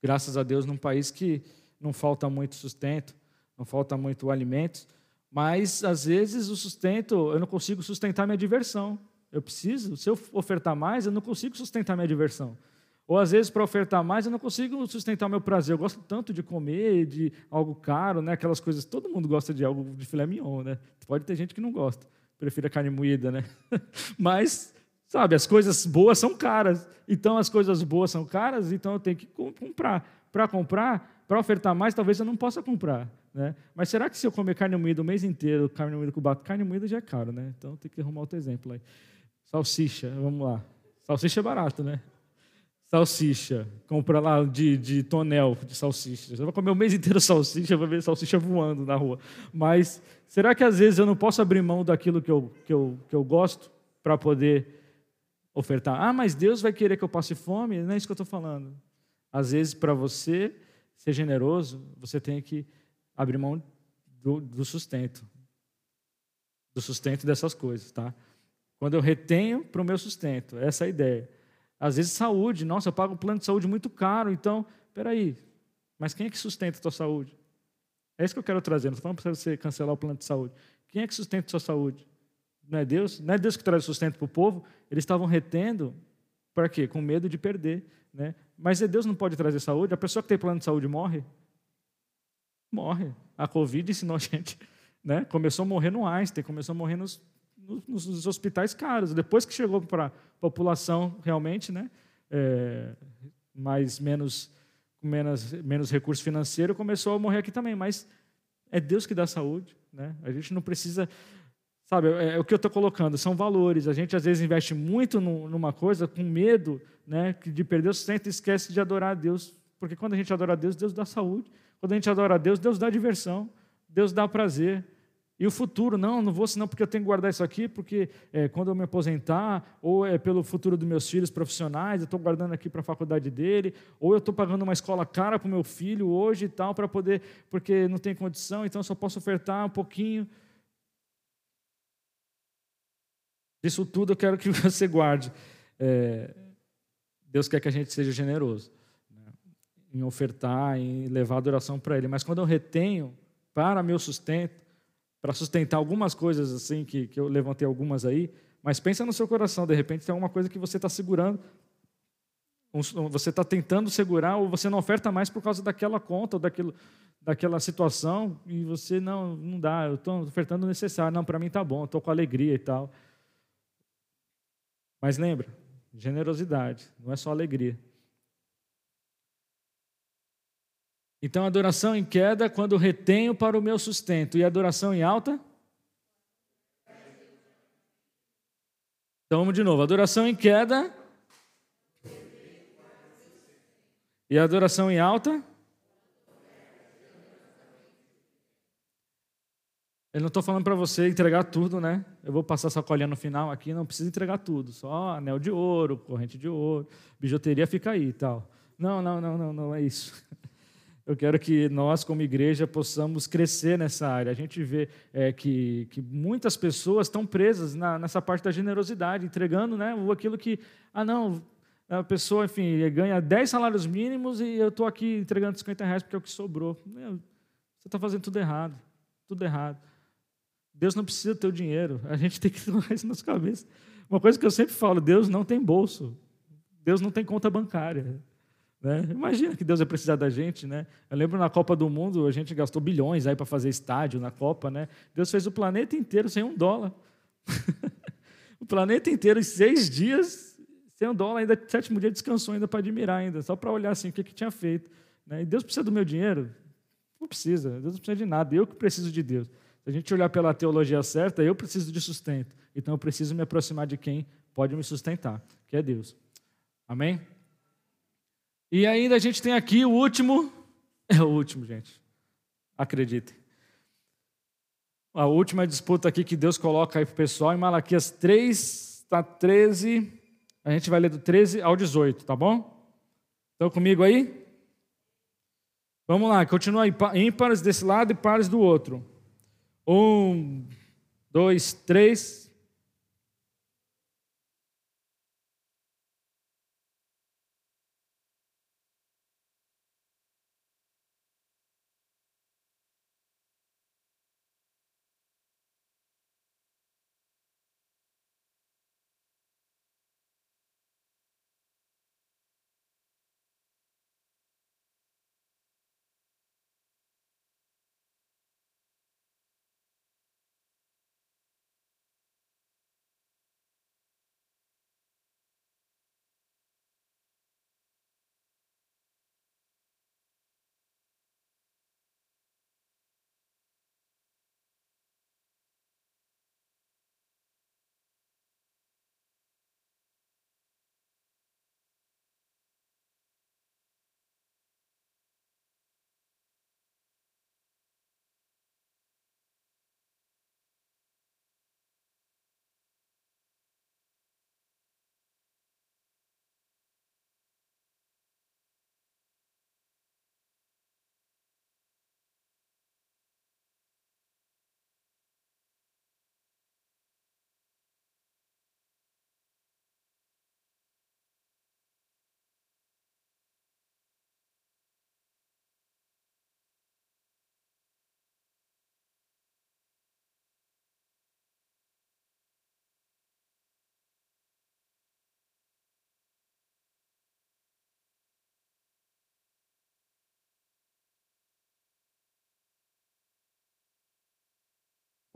graças a Deus, num país que não falta muito sustento, não falta muito alimento, mas às vezes o sustento, eu não consigo sustentar minha diversão. Eu preciso, se eu ofertar mais, eu não consigo sustentar minha diversão. Ou às vezes, para ofertar mais, eu não consigo sustentar meu prazer. Eu gosto tanto de comer, de algo caro, né? aquelas coisas. Todo mundo gosta de algo de filé mignon, né? Pode ter gente que não gosta, prefere a carne moída, né? Mas Sabe, as coisas boas são caras. Então, as coisas boas são caras, então eu tenho que comprar. Para comprar, para ofertar mais, talvez eu não possa comprar. Né? Mas será que se eu comer carne moída o mês inteiro, carne moída com bato, carne moída já é caro, né? Então tem que arrumar outro exemplo aí. Salsicha, vamos lá. Salsicha é barato, né? Salsicha, compra lá de, de tonel de salsicha. Você vai comer o mês inteiro salsicha, vai ver salsicha voando na rua. Mas será que às vezes eu não posso abrir mão daquilo que eu, que eu, que eu gosto para poder ofertar. Ah, mas Deus vai querer que eu passe fome? Não é isso que eu estou falando. Às vezes, para você ser generoso, você tem que abrir mão do, do, sustento. Do sustento dessas coisas, tá? Quando eu retenho para o meu sustento, essa é a ideia. Às vezes, saúde. Nossa, eu pago um plano de saúde muito caro, então, peraí, mas quem é que sustenta a tua saúde? É isso que eu quero trazer. Não estou falando para você cancelar o plano de saúde. Quem é que sustenta a sua saúde? Não é Deus? Não é Deus que traz sustento para o povo? Eles estavam retendo, para quê? Com medo de perder. Né? Mas Deus não pode trazer saúde? A pessoa que tem plano de saúde morre? Morre. A Covid ensinou a gente. Né? Começou a morrer no Einstein, começou a morrer nos, nos, nos hospitais caros. Depois que chegou para a população realmente, né? É, mais menos menos menos recurso financeiro, começou a morrer aqui também. Mas é Deus que dá saúde, né? A gente não precisa Sabe, é, é, o que eu estou colocando são valores. A gente às vezes investe muito numa coisa com medo né, de perder o sustento e esquece de adorar a Deus. Porque quando a gente adora a Deus, Deus dá saúde. Quando a gente adora a Deus, Deus dá diversão. Deus dá prazer. E o futuro, não, não vou senão porque eu tenho que guardar isso aqui, porque é, quando eu me aposentar, ou é pelo futuro dos meus filhos profissionais, eu estou guardando aqui para a faculdade dele, ou eu estou pagando uma escola cara para o meu filho hoje e tal, para poder, porque não tem condição, então só posso ofertar um pouquinho. Disso tudo eu quero que você guarde. É, Deus quer que a gente seja generoso né, em ofertar, em levar adoração para Ele. Mas quando eu retenho para meu sustento, para sustentar algumas coisas assim, que, que eu levantei algumas aí, mas pensa no seu coração, de repente tem alguma coisa que você está segurando, você está tentando segurar, ou você não oferta mais por causa daquela conta, ou daquilo, daquela situação, e você não, não dá, eu estou ofertando o necessário, não, para mim está bom, estou com alegria e tal. Mas lembra, generosidade, não é só alegria. Então, adoração em queda quando retenho para o meu sustento. E adoração em alta? Então, vamos de novo. Adoração em queda. E adoração em alta? Eu não estou falando para você entregar tudo, né? Eu vou passar sacolinha no final aqui, não precisa entregar tudo. Só anel de ouro, corrente de ouro, bijuteria fica aí e tal. Não, não, não, não, não é isso. Eu quero que nós, como igreja, possamos crescer nessa área. A gente vê é, que, que muitas pessoas estão presas na, nessa parte da generosidade, entregando né, aquilo que, ah, não, a pessoa, enfim, ganha 10 salários mínimos e eu estou aqui entregando 50 reais porque é o que sobrou. Meu, você está fazendo tudo errado, tudo errado. Deus não precisa do teu dinheiro, a gente tem que ter isso nas cabeças. Uma coisa que eu sempre falo, Deus não tem bolso, Deus não tem conta bancária. Né? Imagina que Deus vai precisar da gente. Né? Eu lembro na Copa do Mundo, a gente gastou bilhões aí para fazer estádio na Copa. Né? Deus fez o planeta inteiro sem um dólar. o planeta inteiro em seis dias sem um dólar, ainda sétimo dia descansou ainda para admirar ainda, só para olhar assim o que, que tinha feito. Né? E Deus precisa do meu dinheiro? Não precisa, Deus não precisa de nada, eu que preciso de Deus. Se a gente olhar pela teologia certa, eu preciso de sustento. Então eu preciso me aproximar de quem pode me sustentar, que é Deus. Amém? E ainda a gente tem aqui o último, é o último, gente. Acreditem. A última disputa aqui que Deus coloca aí para o pessoal em Malaquias 3, está 13. A gente vai ler do 13 ao 18, tá bom? Estão comigo aí? Vamos lá, continua aí. Ímpares desse lado e pares do outro. Um, dois, três.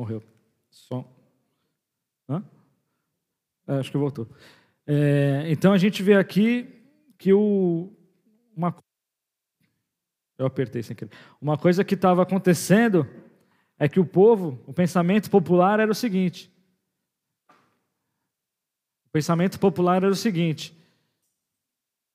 Morreu. Som. Hã? É, acho que voltou. É, então a gente vê aqui que o, uma eu apertei sem querer. Uma coisa que estava acontecendo é que o povo, o pensamento popular era o seguinte. O pensamento popular era o seguinte: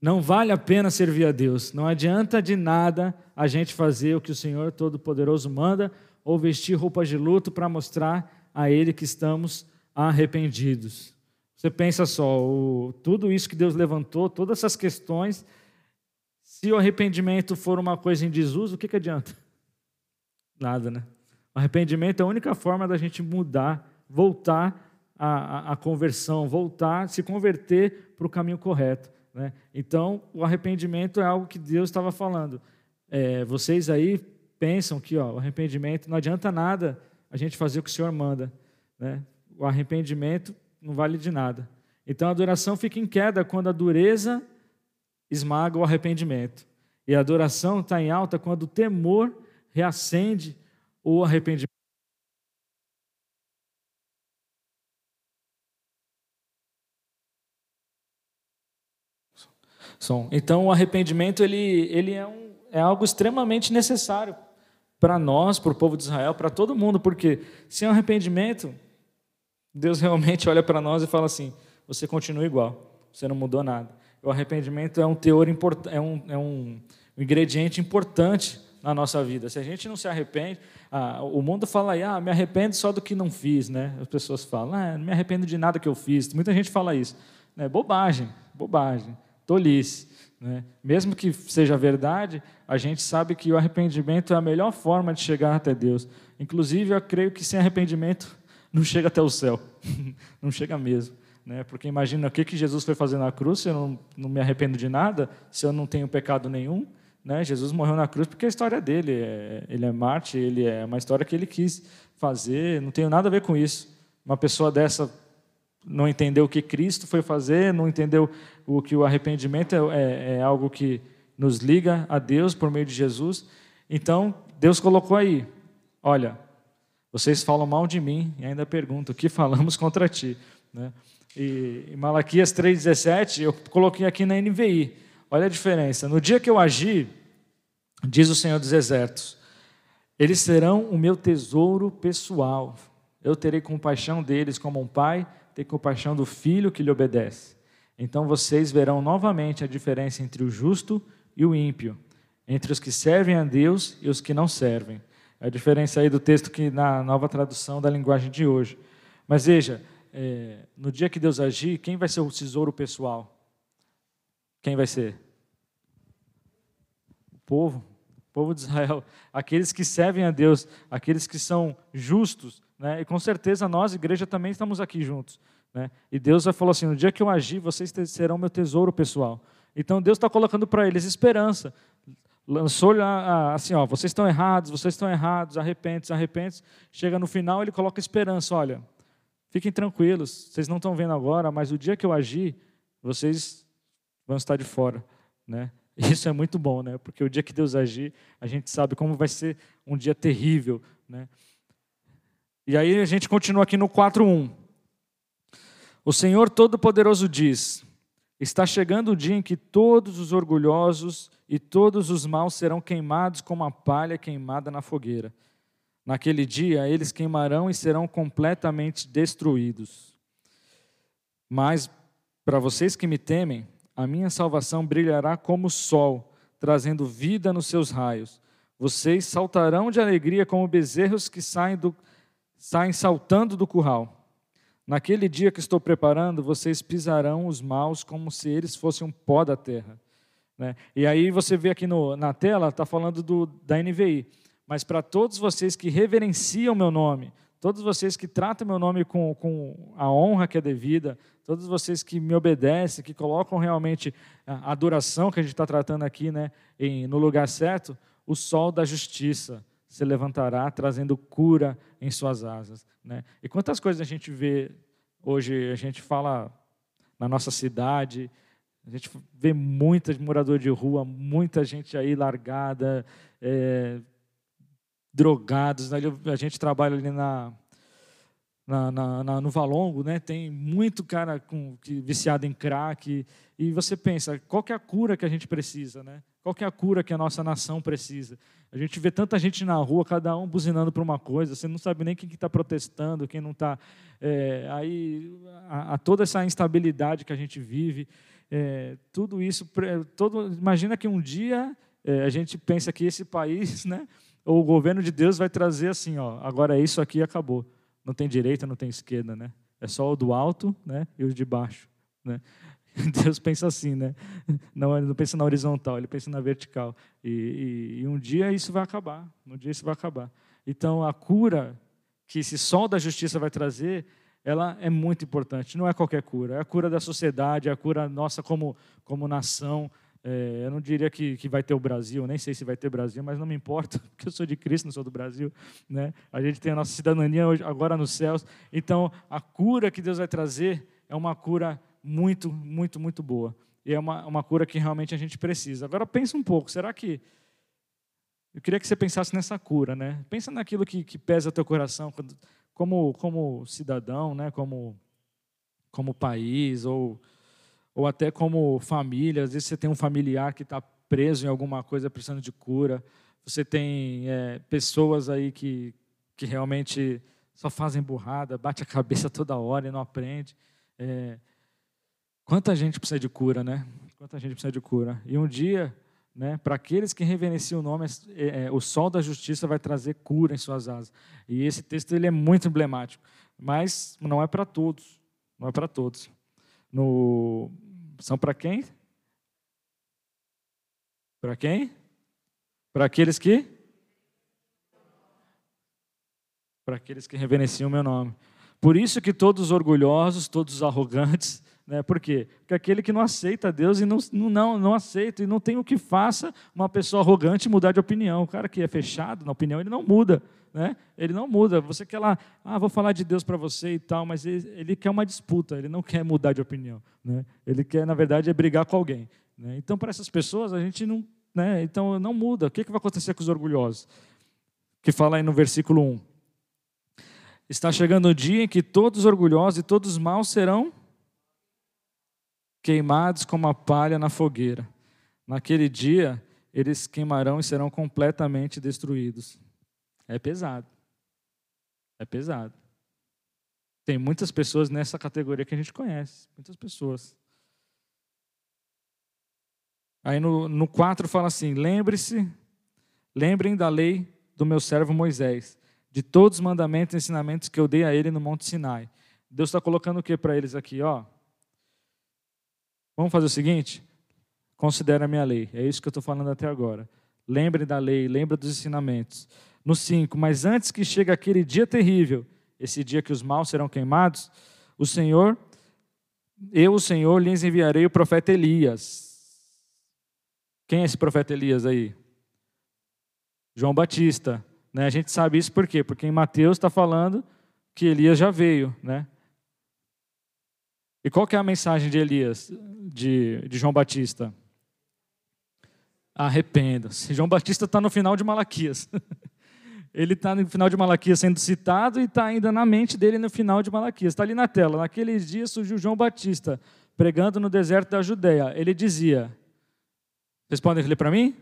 não vale a pena servir a Deus, não adianta de nada a gente fazer o que o Senhor Todo-Poderoso manda, ou vestir roupas de luto para mostrar a Ele que estamos arrependidos. Você pensa só, o, tudo isso que Deus levantou, todas essas questões, se o arrependimento for uma coisa em desuso, o que, que adianta? Nada, né? O arrependimento é a única forma da gente mudar, voltar à, à conversão, voltar, se converter para o caminho correto. Né? Então, o arrependimento é algo que Deus estava falando. É, vocês aí pensam que ó, o arrependimento não adianta nada a gente fazer o que o Senhor manda. Né? O arrependimento não vale de nada. Então a adoração fica em queda quando a dureza esmaga o arrependimento. E a adoração está em alta quando o temor reacende o arrependimento. Então o arrependimento ele, ele é, um, é algo extremamente necessário para nós, para o povo de Israel, para todo mundo, porque sem arrependimento, Deus realmente olha para nós e fala assim: você continua igual, você não mudou nada. O arrependimento é um teor é um, é um ingrediente importante na nossa vida. Se a gente não se arrepende, ah, o mundo fala aí, ah, me arrependo só do que não fiz, né? As pessoas falam, ah, não me arrependo de nada que eu fiz. Muita gente fala isso. É bobagem, bobagem. tolice. Né? Mesmo que seja verdade, a gente sabe que o arrependimento é a melhor forma de chegar até Deus. Inclusive, eu creio que sem arrependimento não chega até o céu. não chega mesmo. Né? Porque imagina o que, que Jesus foi fazer na cruz, se eu não, não me arrependo de nada, se eu não tenho pecado nenhum. Né? Jesus morreu na cruz porque a história dele, é, ele é Marte, ele é uma história que ele quis fazer, não tem nada a ver com isso. Uma pessoa dessa não entendeu o que Cristo foi fazer, não entendeu o que o arrependimento é, é, é algo que nos liga a Deus por meio de Jesus. Então, Deus colocou aí: olha, vocês falam mal de mim e ainda perguntam o que falamos contra ti. Né? E em Malaquias 3,17, eu coloquei aqui na NVI. Olha a diferença. No dia que eu agir, diz o Senhor dos Exércitos, eles serão o meu tesouro pessoal. Eu terei compaixão deles como um pai tem compaixão do filho que lhe obedece. Então vocês verão novamente a diferença entre o justo e o ímpio, entre os que servem a Deus e os que não servem. É a diferença aí do texto que na nova tradução da linguagem de hoje. Mas veja, é, no dia que Deus agir, quem vai ser o tesouro pessoal? Quem vai ser? O povo, o povo de Israel, aqueles que servem a Deus, aqueles que são justos, né? e com certeza nós, igreja, também estamos aqui juntos. Né? E Deus vai falar assim: no dia que eu agir, vocês serão meu tesouro pessoal. Então Deus está colocando para eles esperança. Lançou-lhe assim: ó, vocês estão errados, vocês estão errados, arrepentes, arrepentes. Chega no final, ele coloca esperança: olha, Fiquem tranquilos, vocês não estão vendo agora, mas o dia que eu agir, vocês vão estar de fora, né? Isso é muito bom, né? Porque o dia que Deus agir, a gente sabe como vai ser um dia terrível, né? E aí a gente continua aqui no 4:1. O Senhor Todo-Poderoso diz: Está chegando o dia em que todos os orgulhosos e todos os maus serão queimados como a palha queimada na fogueira. Naquele dia eles queimarão e serão completamente destruídos. Mas para vocês que me temem, a minha salvação brilhará como o sol, trazendo vida nos seus raios. Vocês saltarão de alegria como bezerros que saem, do, saem saltando do curral. Naquele dia que estou preparando, vocês pisarão os maus como se eles fossem um pó da terra. Né? E aí você vê aqui no, na tela, está falando do, da NVI mas para todos vocês que reverenciam meu nome, todos vocês que tratam meu nome com, com a honra que é devida, todos vocês que me obedecem, que colocam realmente a adoração que a gente está tratando aqui né, em, no lugar certo, o sol da justiça se levantará, trazendo cura em suas asas. Né? E quantas coisas a gente vê hoje, a gente fala na nossa cidade, a gente vê muitas moradores de rua, muita gente aí largada, é, drogados. Né? A gente trabalha ali na, na, na, na, no Valongo, né? tem muito cara com, que, viciado em crack. E você pensa, qual é a cura que a gente precisa? Né? Qual é a cura que a nossa nação precisa? A gente vê tanta gente na rua, cada um buzinando para uma coisa, você não sabe nem quem está que tá protestando, quem não está. É, aí, a, a, toda essa instabilidade que a gente vive, é, tudo isso. Todo, imagina que um dia é, a gente pensa que esse país, né, o governo de Deus vai trazer assim, ó, agora é isso aqui acabou. Não tem direita, não tem esquerda, né? É só o do alto, né, e o de baixo, né? Deus pensa assim, né? Não, ele não pensa na horizontal, ele pensa na vertical. E, e, e, um dia isso vai acabar. Um dia isso vai acabar. Então a cura que esse sol da justiça vai trazer, ela é muito importante. Não é qualquer cura. É a cura da sociedade, é a cura nossa como como nação. É, eu não diria que, que vai ter o Brasil, nem sei se vai ter Brasil, mas não me importa, porque eu sou de Cristo, não sou do Brasil. Né? A gente tem a nossa cidadania hoje, agora nos céus. Então, a cura que Deus vai trazer é uma cura muito, muito, muito boa. E é uma, uma cura que realmente a gente precisa. Agora, pensa um pouco, será que... Eu queria que você pensasse nessa cura, né? Pensa naquilo que, que pesa teu coração, como, como cidadão, né? como, como país, ou ou até como família, às vezes você tem um familiar que está preso em alguma coisa, precisando de cura. Você tem é, pessoas aí que, que realmente só fazem burrada, bate a cabeça toda hora e não aprende. É, quanta gente precisa de cura, né? Quanta gente precisa de cura. E um dia, né, para aqueles que reverenciam o nome, é, é, o sol da justiça vai trazer cura em suas asas. E esse texto ele é muito emblemático, mas não é para todos. Não é para todos. No, são para quem? Para quem? Para aqueles que? Para aqueles que reverenciam o meu nome. Por isso que todos os orgulhosos, todos os arrogantes, né? Por quê? Porque aquele que não aceita Deus e não, não, não aceita e não tem o que faça uma pessoa arrogante mudar de opinião. O cara que é fechado na opinião, ele não muda. Né? Ele não muda. Você quer lá, ah, vou falar de Deus para você e tal, mas ele, ele, quer uma disputa, ele não quer mudar de opinião. Né? Ele quer, na verdade, é brigar com alguém. Né? Então, para essas pessoas, a gente não. Né? Então, não muda. O que, que vai acontecer com os orgulhosos? Que fala aí no versículo 1. Está chegando o dia em que todos os orgulhosos e todos os maus serão queimados como a palha na fogueira. Naquele dia, eles queimarão e serão completamente destruídos. É pesado. É pesado. Tem muitas pessoas nessa categoria que a gente conhece. Muitas pessoas. Aí no, no 4 fala assim: lembre-se, lembrem da lei do meu servo Moisés, de todos os mandamentos e ensinamentos que eu dei a ele no Monte Sinai. Deus está colocando o que para eles aqui? Ó, Vamos fazer o seguinte? Considere a minha lei. É isso que eu estou falando até agora. Lembre da lei, lembre dos ensinamentos. No 5, mas antes que chegue aquele dia terrível, esse dia que os maus serão queimados, o Senhor, eu, o Senhor, lhes enviarei o profeta Elias. Quem é esse profeta Elias aí? João Batista. Né? A gente sabe isso por quê? Porque em Mateus está falando que Elias já veio. Né? E qual que é a mensagem de Elias, de, de João Batista? Arrependa-se. João Batista está no final de Malaquias. Ele está no final de Malaquias sendo citado e está ainda na mente dele no final de Malaquias. Está ali na tela. Naqueles dias surgiu João Batista, pregando no deserto da Judéia. Ele dizia: podem ler para mim?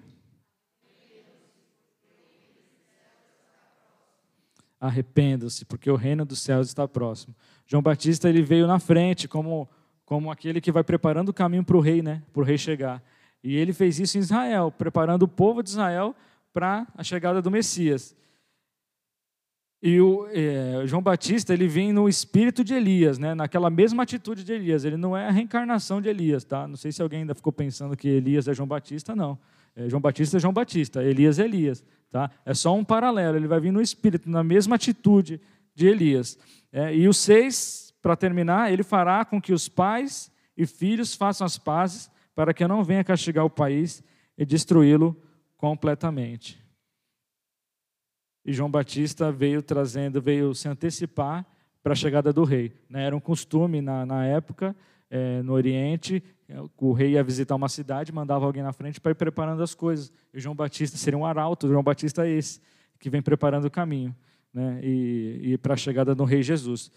Arrependam-se, porque o reino dos céus está próximo. João Batista ele veio na frente como como aquele que vai preparando o caminho para o rei, né? Para o rei chegar. E ele fez isso em Israel, preparando o povo de Israel para a chegada do Messias. E o é, João Batista ele vem no espírito de Elias, né? Naquela mesma atitude de Elias. Ele não é a reencarnação de Elias, tá? Não sei se alguém ainda ficou pensando que Elias é João Batista, não. É, João Batista é João Batista, Elias é Elias, tá? É só um paralelo. Ele vai vir no espírito, na mesma atitude de Elias. É, e o 6, para terminar, ele fará com que os pais e filhos façam as pazes para que eu não venha castigar o país e destruí-lo completamente. E João Batista veio trazendo, veio se antecipar para a chegada do rei. Né? Era um costume na, na época, é, no Oriente, o rei ia visitar uma cidade, mandava alguém na frente para ir preparando as coisas. E João Batista seria um arauto, João Batista é esse, que vem preparando o caminho né, e, e para a chegada do Rei Jesus.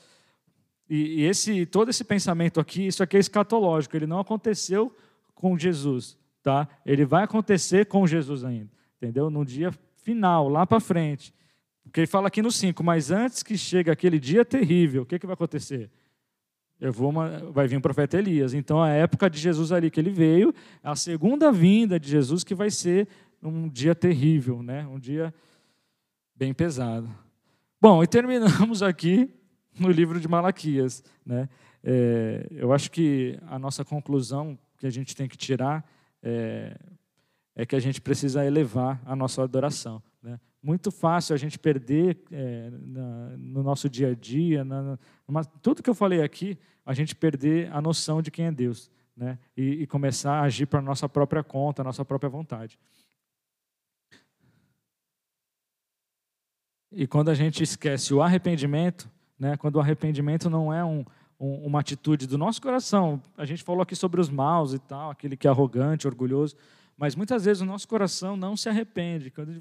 E, e, esse, todo esse pensamento aqui, isso aqui é escatológico, ele não aconteceu com Jesus, tá? Ele vai acontecer com Jesus ainda, entendeu? No dia final, lá para frente. Porque ele fala aqui no 5, mas antes que chegue aquele dia terrível, o que, que vai acontecer? Eu vou vai vir o profeta Elias. Então, a época de Jesus ali que ele veio, a segunda vinda de Jesus que vai ser um dia terrível, né? um dia bem pesado. Bom, e terminamos aqui no livro de Malaquias. Né? É, eu acho que a nossa conclusão que a gente tem que tirar é, é que a gente precisa elevar a nossa adoração. Né? Muito fácil a gente perder é, na, no nosso dia a dia, na, numa, tudo que eu falei aqui, a gente perder a noção de quem é Deus. Né? E, e começar a agir para nossa própria conta, nossa própria vontade. E quando a gente esquece o arrependimento, né, quando o arrependimento não é um, um, uma atitude do nosso coração, a gente falou aqui sobre os maus e tal, aquele que é arrogante, orgulhoso, mas muitas vezes o nosso coração não se arrepende. Quando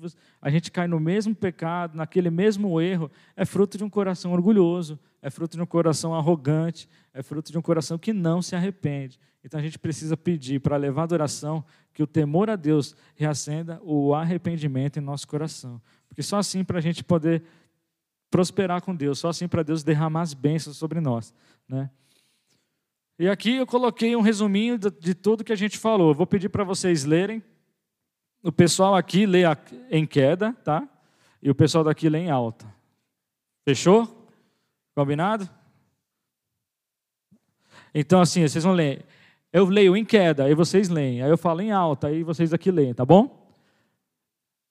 a gente cai no mesmo pecado, naquele mesmo erro, é fruto de um coração orgulhoso, é fruto de um coração arrogante, é fruto de um coração que não se arrepende. Então a gente precisa pedir para levar a adoração que o temor a Deus reacenda o arrependimento em nosso coração. Porque só assim para a gente poder prosperar com Deus, só assim para Deus derramar as bênçãos sobre nós. Né? E aqui eu coloquei um resuminho de, tudo que a gente falou. Eu vou pedir para vocês lerem. O pessoal aqui lê em queda, tá? E o pessoal daqui lê em alta. Fechou? Combinado? Então, assim, vocês vão ler. Eu leio em queda, aí vocês leem. Aí eu falo em alta, aí vocês aqui leem, tá bom?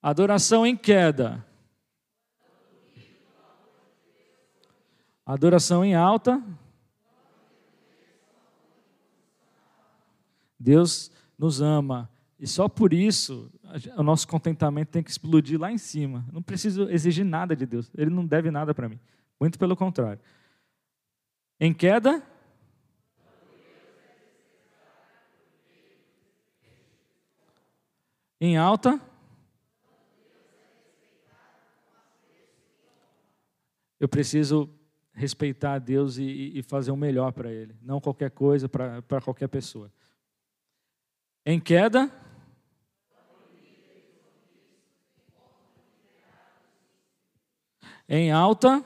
Adoração em queda. Adoração em alta. Deus nos ama. E só por isso o nosso contentamento tem que explodir lá em cima. Não preciso exigir nada de Deus. Ele não deve nada para mim. Muito pelo contrário. Em queda. Em alta. Eu preciso respeitar a Deus e, e fazer o melhor para Ele, não qualquer coisa para qualquer pessoa. Em queda. Em alta.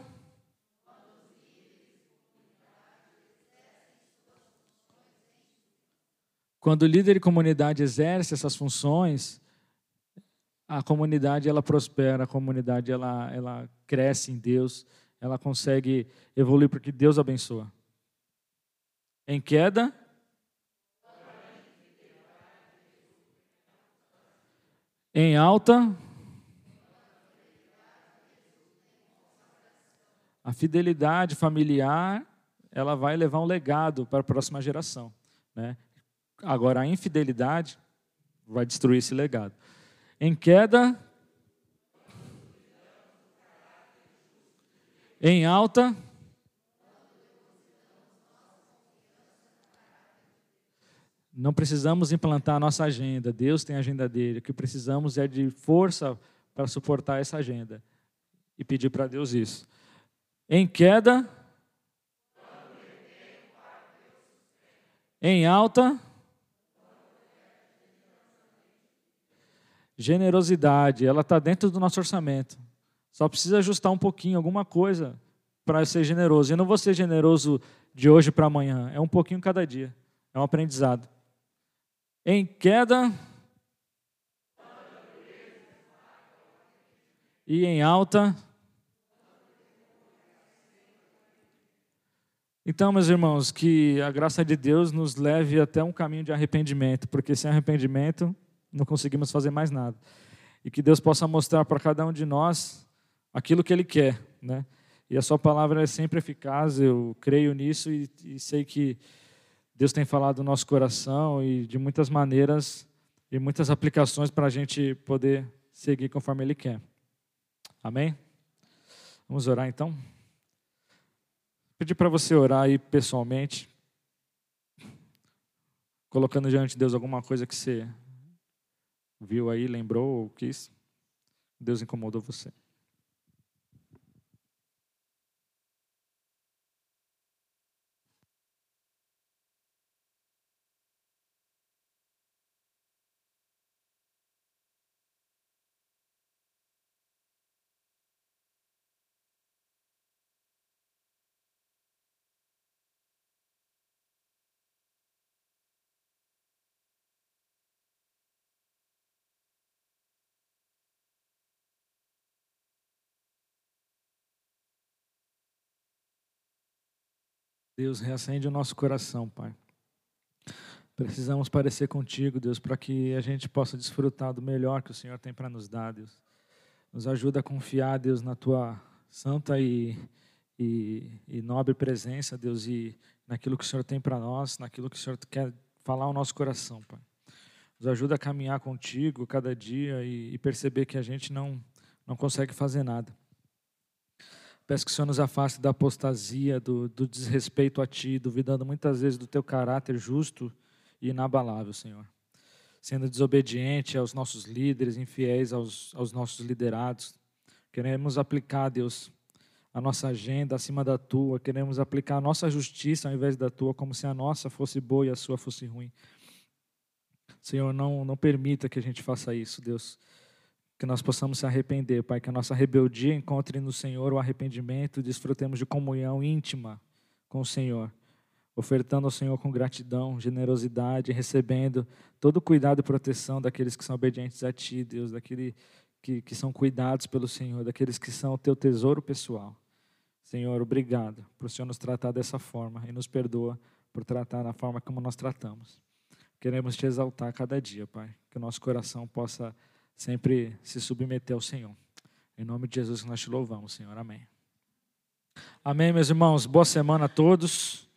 Quando o líder e comunidade exerce essas funções, a comunidade ela prospera, a comunidade ela, ela cresce em Deus, ela consegue evoluir porque Deus abençoa. Em queda, em alta, a fidelidade familiar, ela vai levar um legado para a próxima geração, né? Agora a infidelidade vai destruir esse legado. Em queda, em alta, Não precisamos implantar a nossa agenda, Deus tem a agenda dele. O que precisamos é de força para suportar essa agenda e pedir para Deus isso. Em queda, em alta, generosidade, ela está dentro do nosso orçamento. Só precisa ajustar um pouquinho, alguma coisa, para ser generoso. Eu não vou ser generoso de hoje para amanhã, é um pouquinho cada dia. É um aprendizado em queda e em alta. Então, meus irmãos, que a graça de Deus nos leve até um caminho de arrependimento, porque sem arrependimento não conseguimos fazer mais nada. E que Deus possa mostrar para cada um de nós aquilo que Ele quer, né? E a Sua palavra é sempre eficaz, eu creio nisso e, e sei que Deus tem falado no nosso coração e de muitas maneiras e muitas aplicações para a gente poder seguir conforme Ele quer. Amém? Vamos orar então? Pedir para você orar aí pessoalmente, colocando diante de Deus alguma coisa que você viu aí, lembrou ou quis. Deus incomodou você. Deus, reacende o nosso coração, Pai. Precisamos parecer contigo, Deus, para que a gente possa desfrutar do melhor que o Senhor tem para nos dar, Deus. Nos ajuda a confiar, Deus, na tua santa e, e, e nobre presença, Deus, e naquilo que o Senhor tem para nós, naquilo que o Senhor quer falar ao nosso coração, Pai. Nos ajuda a caminhar contigo cada dia e, e perceber que a gente não, não consegue fazer nada. Peço que o Senhor nos afaste da apostasia, do, do desrespeito a Ti, duvidando muitas vezes do Teu caráter justo e inabalável, Senhor. Sendo desobediente aos nossos líderes, infiéis aos, aos nossos liderados. Queremos aplicar, Deus, a nossa agenda acima da Tua. Queremos aplicar a nossa justiça ao invés da Tua, como se a nossa fosse boa e a Sua fosse ruim. Senhor, não, não permita que a gente faça isso, Deus que nós possamos se arrepender, Pai, que a nossa rebeldia encontre no Senhor o arrependimento, desfrutemos de comunhão íntima com o Senhor, ofertando ao Senhor com gratidão, generosidade, recebendo todo o cuidado e proteção daqueles que são obedientes a Ti, Deus, daqueles que, que são cuidados pelo Senhor, daqueles que são o Teu tesouro pessoal. Senhor, obrigado por o Senhor nos tratar dessa forma e nos perdoa por tratar da forma como nós tratamos. queremos te exaltar cada dia, Pai. Que o nosso coração possa sempre se submeter ao Senhor. Em nome de Jesus nós te louvamos, Senhor. Amém. Amém, meus irmãos. Boa semana a todos.